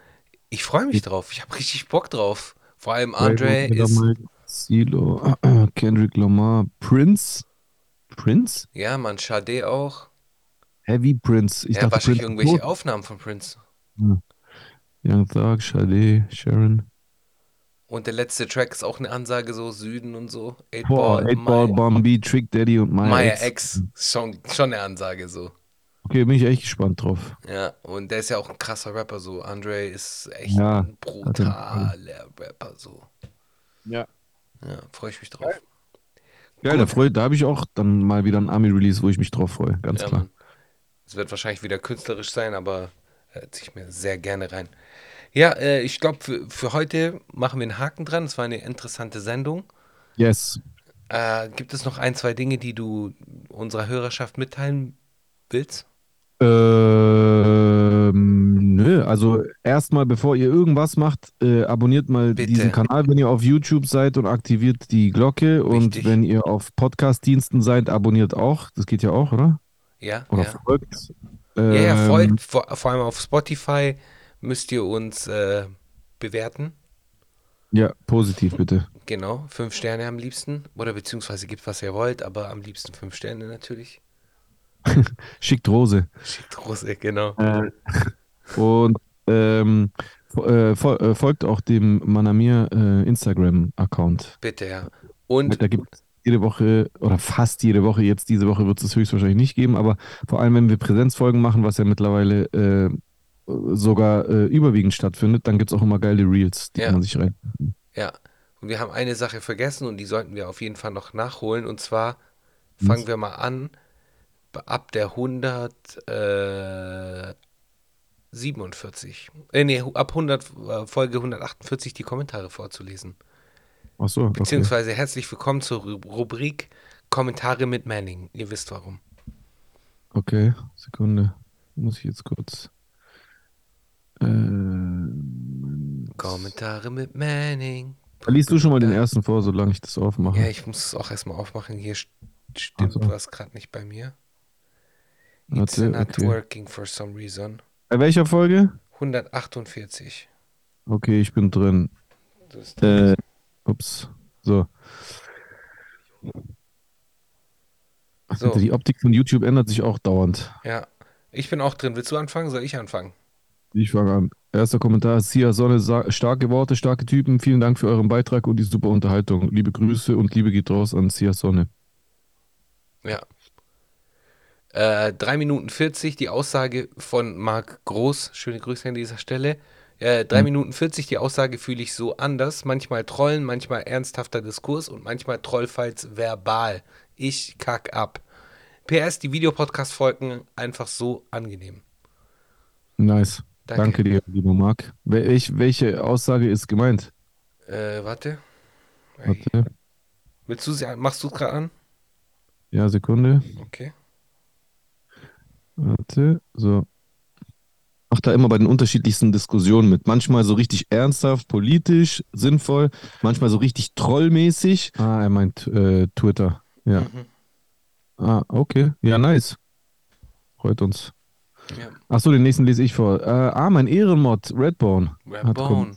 Ich freue mich drauf. Ich habe richtig Bock drauf. Vor allem Andre ist. Silo, Kendrick Lamar, Prince. Prince? Ja, man, Sade auch. Heavy Prince. Ich ja, dachte, wahrscheinlich Prince irgendwelche tot. Aufnahmen von Prince. Young Thug, Sade, Sharon. Und der letzte Track ist auch eine Ansage, so Süden und so. Eight Boah, Ball, 8 Ball, Bombi, Trick Daddy und Maya, Maya X. X. Schon, schon eine Ansage, so. Okay, bin ich echt gespannt drauf. Ja, und der ist ja auch ein krasser Rapper, so. Andre ist echt Ja, ein brutaler Rapper, so. Ja. Ja, freue ich mich drauf. Geil, da, freu, da habe ich auch dann mal wieder ein Army-Release, wo ich mich drauf freue. Ganz Ja, klar. Mann. Es wird wahrscheinlich wieder künstlerisch sein, aber äh, ziehe ich mir sehr gerne rein. Ja, äh, ich glaube, für, für heute machen wir einen Haken dran. Es war eine interessante Sendung. Yes. Äh, gibt es noch ein, zwei Dinge, die du unserer Hörerschaft mitteilen willst? Ähm, nö, also erstmal, bevor ihr irgendwas macht, äh, abonniert mal Bitte. diesen Kanal, wenn ihr auf YouTube seid und aktiviert die Glocke. Und Wichtig. wenn ihr auf Podcast-Diensten seid, abonniert auch. Das geht ja auch, oder? Ja, Oder ja. folgt. Ja, ja, Ähm, folgt. Vor, vor allem auf Spotify müsst ihr uns äh, bewerten. Ja, positiv bitte. Genau, fünf Sterne am liebsten. Oder beziehungsweise gebt, was ihr wollt, aber am liebsten fünf Sterne natürlich. Schickt Rose. Schickt Rose, genau. Und ähm, äh, äh, folgt auch dem Manamir äh, Instagram-Account. Bitte, ja. Und Da gibt es jede Woche oder fast jede Woche, jetzt diese Woche wird es höchstwahrscheinlich nicht geben, aber vor allem, wenn wir Präsenzfolgen machen, was ja mittlerweile äh, sogar äh, überwiegend stattfindet, dann gibt es auch immer geile Reels, die Ja. kann man sich rein. Ja, und wir haben eine Sache vergessen und die sollten wir auf jeden Fall noch nachholen. Und zwar fangen wir mal an, ab der 100, äh, 147. Äh, nee, ab 100, äh, Folge 148 die Kommentare vorzulesen. Ach so, okay. Beziehungsweise herzlich willkommen zur Ru- Rubrik Kommentare mit Manning. Ihr wisst warum. Okay, Sekunde. Muss ich jetzt kurz. Äh, Kommentare mit Manning. liest du schon mal den ersten vor, solange ich das aufmache? Ja, ich muss es auch erstmal aufmachen. Hier st- stimmt Ach so. was gerade nicht bei mir. It's Warte, not okay. working for some reason. Bei welcher Folge? 148. Okay, ich bin drin. Äh, ups. So. So. Die Optik von YouTube ändert sich auch dauernd. Ja. Ich bin auch drin. Willst du anfangen? Soll ich anfangen? Ich fange an. Erster Kommentar. Sia Sonne, starke Worte, starke Typen. Vielen Dank für euren Beitrag und die super Unterhaltung. Liebe Grüße und Liebe geht raus an Sia Sonne. Ja. Äh, 3 Minuten 40, die Aussage von Marc Groß. Schöne Grüße an dieser Stelle. Äh, 3 Minuten 40, die Aussage fühle ich so anders. Manchmal trollen, manchmal ernsthafter Diskurs und manchmal trollfalls verbal. Ich kack ab. PS, die Videopodcast-Folgen einfach so angenehm. Nice. Danke. Danke, dir, lieber Marc. Welch, welche Aussage ist gemeint? Äh, warte. Warte. Willst du sie, machst du es gerade an? Ja, Sekunde. Okay. Warte. So. Macht da immer bei den unterschiedlichsten Diskussionen mit. Manchmal so richtig ernsthaft, politisch, sinnvoll. Manchmal so richtig trollmäßig. Ah, er meint äh, Twitter. Ja. Mhm. Ah, okay. Ja, nice. Freut uns. Ja. Achso, den nächsten lese ich vor. Äh, ah, mein Ehrenmod, Redbone. hat Redbone.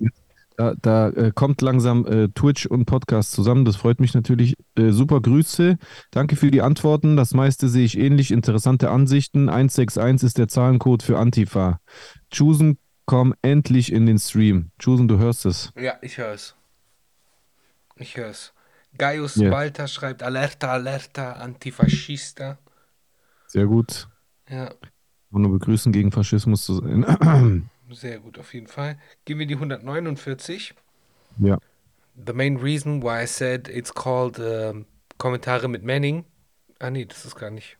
Da, da äh, kommt langsam äh, Twitch und Podcast zusammen. Das freut mich natürlich. Äh, super Grüße. Danke für die Antworten. Das meiste sehe ich ähnlich. Interessante Ansichten. 161 ist der Zahlencode für Antifa. Chusen, komm endlich in den Stream. Chusen, du hörst es. Ja, ich höre es. Ich höre es. Gaius Ja. Balta schreibt Alerta, Alerta, Antifaschista. Sehr gut. Ja, nur begrüßen, gegen Faschismus zu sein. sehr gut, auf jeden Fall. Gehen wir die 149. ja. The main reason why I said it's called ähm, Kommentare mit Manning. Ah, nee, das ist gar nicht.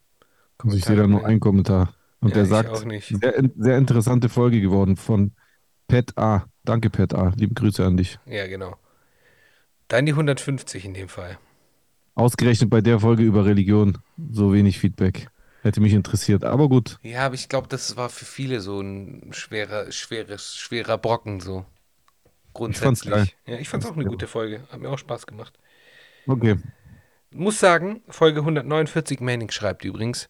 Also ich sehe da nur einen Kommentar. Und Ja, der sagt, auch nicht. Sehr, sehr interessante Folge geworden von Pet A. Danke, Pet A. Liebe Grüße an dich. Ja, genau. Dann die 150 in dem Fall. Ausgerechnet bei der Folge über Religion so wenig Feedback. Hätte mich interessiert. Aber gut. Ja, aber ich glaube, das war für viele so ein schwerer, schweres, schwerer Brocken so. fand's Grundsätzlich. geil. Ja, ich fand es auch eine gute Folge. Hat mir auch Spaß gemacht. Okay. Muss sagen, Folge 149, Manning schreibt übrigens,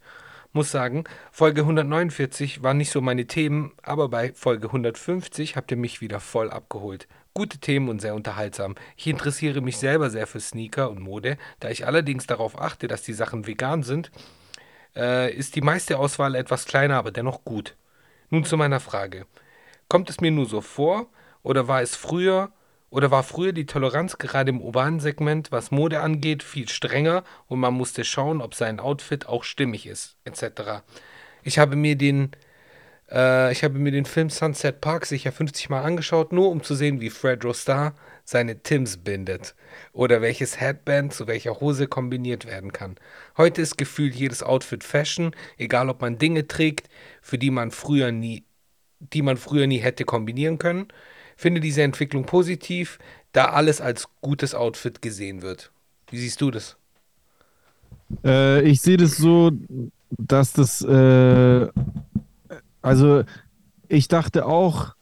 muss sagen, Folge 149 waren nicht so meine Themen, aber bei Folge 150 habt ihr mich wieder voll abgeholt. Gute Themen und sehr unterhaltsam. Ich interessiere mich selber sehr für Sneaker und Mode, da ich allerdings darauf achte, dass die Sachen vegan sind, äh, ist die meiste Auswahl etwas kleiner, aber dennoch gut. Nun zu meiner Frage. Kommt es mir nur so vor oder war es früher oder war früher die Toleranz gerade im urbanen Segment, was Mode angeht, viel strenger und man musste schauen, ob sein Outfit auch stimmig ist, etc. Ich habe mir den äh, ich habe mir den Film Sunset Park sicher 50 Mal angeschaut, nur um zu sehen, wie Fred Rostar seine Tims bindet oder welches Headband zu welcher Hose kombiniert werden kann. Heute ist gefühlt jedes Outfit Fashion, egal ob man Dinge trägt, für die man früher nie die man früher nie hätte kombinieren können. Finde diese Entwicklung positiv, da alles als gutes Outfit gesehen wird. Wie siehst du das? Äh, ich sehe das so, dass das, äh, also ich dachte auch,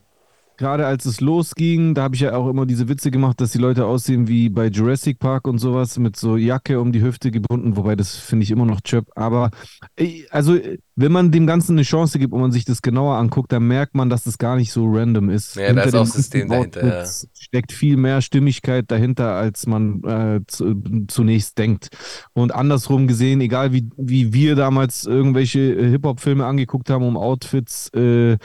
gerade als es losging, da habe ich ja auch immer diese Witze gemacht, dass die Leute aussehen wie bei Jurassic Park und sowas mit so Jacke um die Hüfte gebunden, wobei das finde ich immer noch chöp. Aber äh, also, wenn man dem Ganzen eine Chance gibt und man sich das genauer anguckt, dann merkt man, dass das gar nicht so random ist. Ja, da ist Hinter auch System dahinter, ja. Steckt viel mehr Stimmigkeit dahinter, als man äh, zu, zunächst denkt. Und andersrum gesehen, egal wie, wie wir damals irgendwelche äh, Hip-Hop-Filme angeguckt haben, um Outfits äh,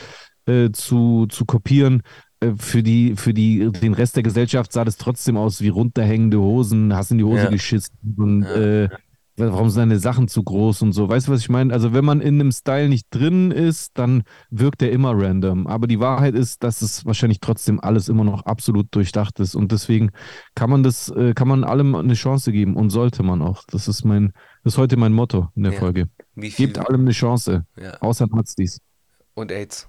äh, zu, zu kopieren, äh, für die, für die, den Rest der Gesellschaft sah das trotzdem aus wie runterhängende Hosen, hast in die Hose Ja. geschissen und Ja. äh, warum sind deine Sachen zu groß und so. Weißt du, was ich meine? Also, wenn man in einem Style nicht drin ist, dann wirkt der immer random. Aber die Wahrheit ist, dass es wahrscheinlich trotzdem alles immer noch absolut durchdacht ist. Und deswegen kann man das, äh, kann man allem eine Chance geben und sollte man auch. Das ist mein, das ist heute mein Motto in der Ja. Folge. Gebt allem eine Chance, Ja. außer Nazis. Und AIDS.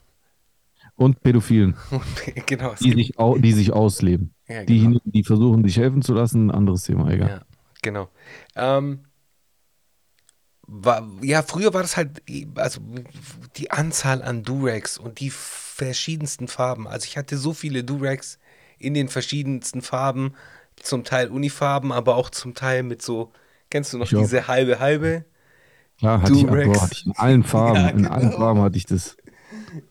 Und Pädophilen, genau, die sich, au die sich ausleben. ja, genau. Die versuchen, sich helfen zu lassen, ein anderes Thema, egal. Ja, genau. Ähm, war, ja, früher war das halt, also die Anzahl an Durags und die verschiedensten Farben. Also ich hatte so viele Durags in den verschiedensten Farben, zum Teil Unifarben, aber auch zum Teil mit so, kennst du noch Ich auch. diese halbe halbe? Klar, hatte ich, Durex. boah, hatte ich in allen Farben, Ja, in allen genau. Farben hatte ich das.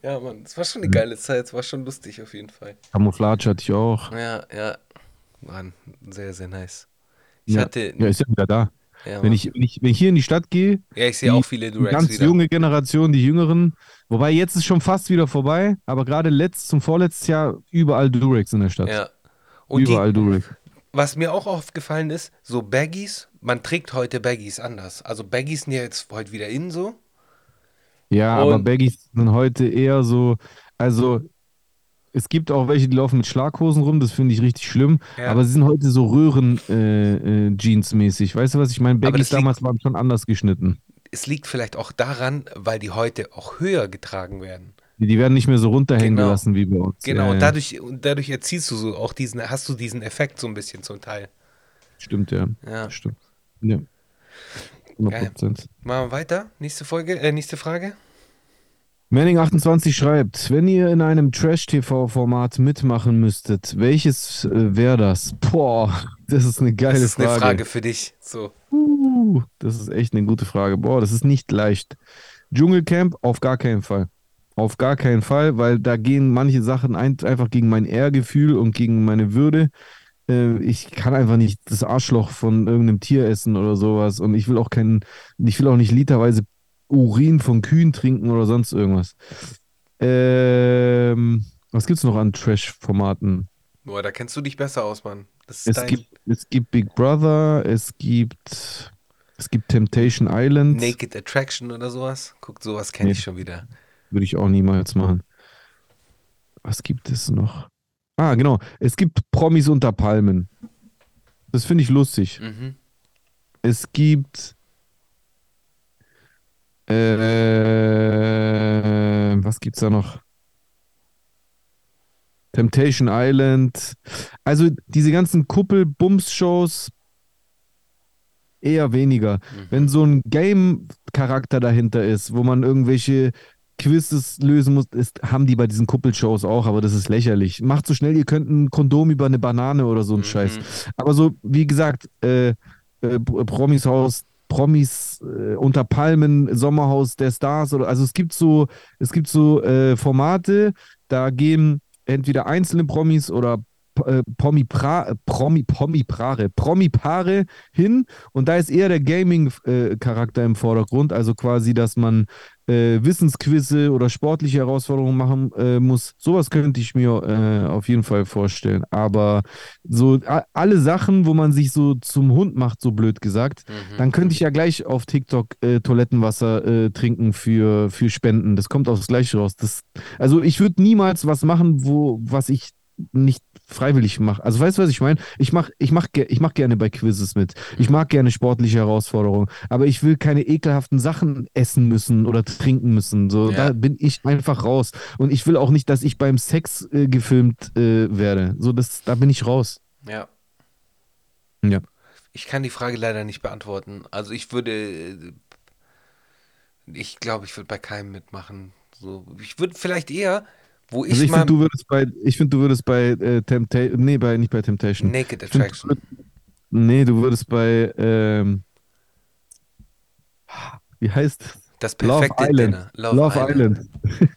Ja, Mann, das war schon eine geile Zeit, es war schon lustig auf jeden Fall. Camouflage hatte ich auch. Ja, ja, Mann, sehr, sehr nice. Ich Ja, hatte, ja, ist ja wieder da. ja, Wenn ich, wenn ich, wenn ich hier in die Stadt gehe, ja, ich sehe die- auch viele die Durags ganz wieder. junge Generation, die Jüngeren, wobei jetzt ist schon fast wieder vorbei, aber gerade letzt zum vorletztes Jahr überall Durex in der Stadt. Ja. Und die, überall Durex. Was mir auch aufgefallen ist, so Baggies, man trägt heute Baggies anders. Also Baggies sind ja jetzt heute wieder in so. Ja, aber Und- Baggies sind heute eher so, also es gibt auch welche, die laufen mit Schlaghosen rum, das finde ich richtig schlimm, Ja. aber sie sind heute so Röhren-Jeans-mäßig. weißt du, was ich meine? Aber Baggies damals waren schon anders geschnitten. Es liegt vielleicht auch daran, weil die heute auch höher getragen werden. Die die werden nicht mehr so runterhängen Genau. gelassen wie bei uns. Genau, Ja, und dadurch, und dadurch erzielst du so auch diesen, hast du diesen Effekt so ein bisschen zum Teil. Stimmt, ja. Ja. Stimmt. Ja. 100 Prozent. Machen wir weiter. Nächste Folge, äh, nächste Frage. Manning28 schreibt, wenn ihr in einem Trash-TV-Format mitmachen müsstet, welches äh, wäre das? Boah, das ist eine geile Das ist eine Frage. Frage für dich. So. Uh, das ist echt eine gute Frage. Boah, das ist nicht leicht. Dschungelcamp auf gar keinen Fall. Auf gar keinen Fall, weil da gehen manche Sachen ein, einfach gegen mein Ehrgefühl und gegen meine Würde. Äh, ich kann einfach nicht das Arschloch von irgendeinem Tier essen oder sowas. Und ich will auch keinen, ich will auch nicht literweise Urin von Kühen trinken oder sonst irgendwas. Ähm, was gibt's noch an Trash-Formaten? Boah, da kennst du dich besser aus, Mann. Es dein gibt, es gibt Big Brother, es gibt, es gibt Temptation Island. Naked Attraction oder sowas. Guck, sowas kenne Nee. ich schon wieder. Würde ich auch niemals machen. Was gibt es noch? Ah, genau. Es gibt Promis unter Palmen. Das finde ich lustig. Mhm. Es gibt. Äh, was gibt's da noch? Temptation Island. Also diese ganzen Kuppel-Bums-Shows eher weniger. Mhm. Wenn so ein Game-Charakter dahinter ist, wo man irgendwelche Quizzes lösen muss, ist, haben die bei diesen Kuppelshows auch, aber das ist lächerlich. Macht so schnell, ihr könnt ein Kondom über eine Banane oder so ein Mhm. Scheiß. Aber so, wie gesagt, äh, äh, Promis Haus, Promis äh, unter Palmen, Sommerhaus der Stars oder also es gibt so, es gibt so äh, Formate, da gehen entweder einzelne Promis oder äh, Promi pra, Promi Promi Prare, Promi Paare hin und da ist eher der Gaming-Charakter im Vordergrund, also quasi, dass man äh, Wissensquizze oder sportliche Herausforderungen machen äh, muss. Sowas könnte ich mir äh, auf jeden Fall vorstellen. Aber so alle Sachen, wo man sich so zum Hund macht, so blöd gesagt, Mhm. dann könnte ich ja gleich auf TikTok äh, Toilettenwasser äh, trinken für, für Spenden. Das kommt aufs Gleiche raus. Das, also ich würde niemals was machen, wo, was ich nicht freiwillig mache. Also weißt du, was ich meine? Ich mache ich mach, ich mach gerne bei Quizzes mit. Ich mag gerne sportliche Herausforderungen, aber ich will keine ekelhaften Sachen essen müssen oder trinken müssen. So, Ja. da bin ich einfach raus. Und ich will auch nicht, dass ich beim Sex äh, gefilmt äh, werde. So, das, da bin ich raus. Ja. Ja. Ich kann die Frage leider nicht beantworten. Also ich würde, äh, ich glaube, ich würde bei keinem mitmachen. So, ich würde vielleicht eher, wo ich, Also ich finde, du würdest bei, ich finde, du würdest bei äh, Temptation, nee, bei, nicht bei Temptation. Naked Ich find, Attraction. du würd- Nee, du würdest bei, ähm, wie heißt? Das Love perfekte Island. Dinner. Love, Island.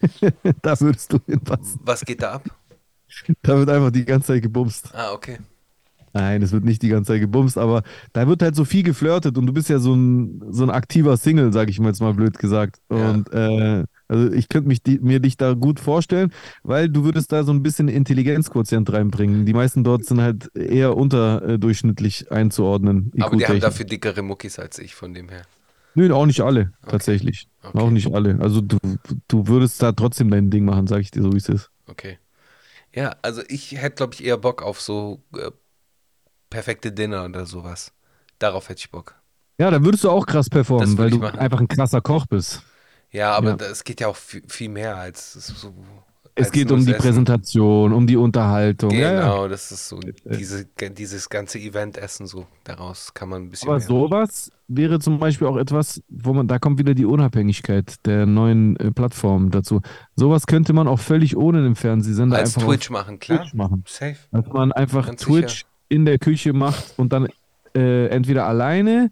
da würdest du hinpassen. Was geht da ab? Da wird einfach die ganze Zeit gebumst. Ah, okay. Nein, es wird nicht die ganze Zeit gebumst, aber da wird halt so viel geflirtet und du bist ja so ein, so ein aktiver Single, sag ich mal jetzt mal blöd gesagt. Ja. Und äh, also ich könnte mich die, mir dich da gut vorstellen, weil du würdest da so ein bisschen Intelligenzquotient reinbringen. Die meisten dort sind halt eher unterdurchschnittlich einzuordnen. Aber die haben dafür dickere Muckis als ich, von dem her. Nö, auch nicht alle, tatsächlich. Okay. Auch nicht alle. Also du, du würdest da trotzdem dein Ding machen, sag ich dir so, wie es ist. Okay. Ja, also ich hätte, glaube ich, eher Bock auf so äh, perfekte Dinner oder sowas. Darauf hätte ich Bock. Ja, da würdest du auch krass performen, weil du machen. einfach ein krasser Koch bist. Ja, aber Ja. das geht ja auch viel, viel mehr als so es geht um die Essen. Präsentation, um die Unterhaltung. Genau, ja, das ist so diese, dieses ganze Event-Essen so. Daraus kann man ein bisschen. Aber mehr. sowas wäre zum Beispiel auch etwas, wo man, da kommt wieder die Unabhängigkeit der neuen äh, Plattformen dazu. Sowas könnte man auch völlig ohne den Fernsehsender Als einfach Twitch machen, klar. Twitch machen. Safe. Dass man einfach Ganz Twitch sicher. in der Küche macht und dann äh, entweder alleine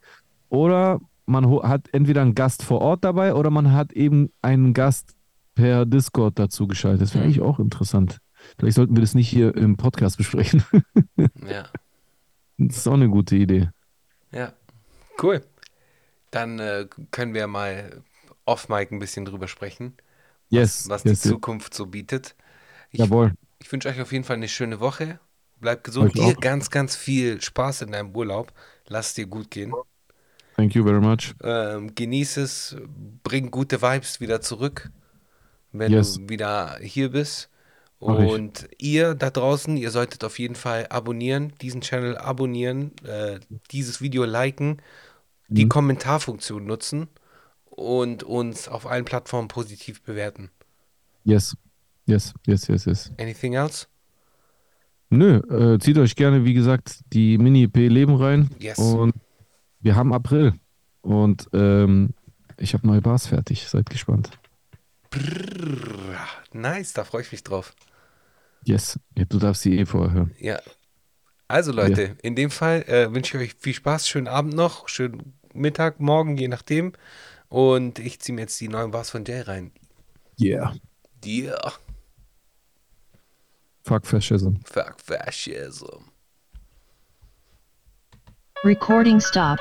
oder man hat entweder einen Gast vor Ort dabei oder man hat eben einen Gast per Discord dazu geschaltet. Das wäre eigentlich auch interessant. Vielleicht sollten wir das nicht hier im Podcast besprechen. ja. Das ist auch eine gute Idee. Ja, cool. Dann äh, können wir mal off-mic ein bisschen drüber sprechen, yes, was, was yes, die Zukunft so bietet. Ich, Jawohl. Ich wünsche euch auf jeden Fall eine schöne Woche. Bleibt gesund. Dir ganz, ganz viel Spaß in deinem Urlaub. Lass es dir gut gehen. Thank you very much. Ähm, genieß es. Bring gute Vibes wieder zurück wenn Yes. du wieder hier bist. Und ihr da draußen, ihr solltet auf jeden Fall abonnieren, diesen Channel abonnieren, äh, dieses Video liken, die Mhm. Kommentarfunktion nutzen und uns auf allen Plattformen positiv bewerten. Yes. Yes, yes, yes, yes. Anything else? Nö, äh, zieht euch gerne, wie gesagt, die Mini-EP Leben rein. Yes. Und wir haben April. Und ähm, ich habe neue Bars fertig. Seid gespannt. Brrr, nice, da freue ich mich drauf. Yes. Ja, du darfst sie eh vorher hören. Ja. Also Leute, in dem Fall äh, wünsche ich euch viel Spaß, schönen Abend noch, schönen Mittag, morgen, je nachdem. Und ich ziehe mir jetzt die neuen Bars von Jay rein. Yeah. Yeah. Fuck Fascism. Fuck fascism. Recording stop.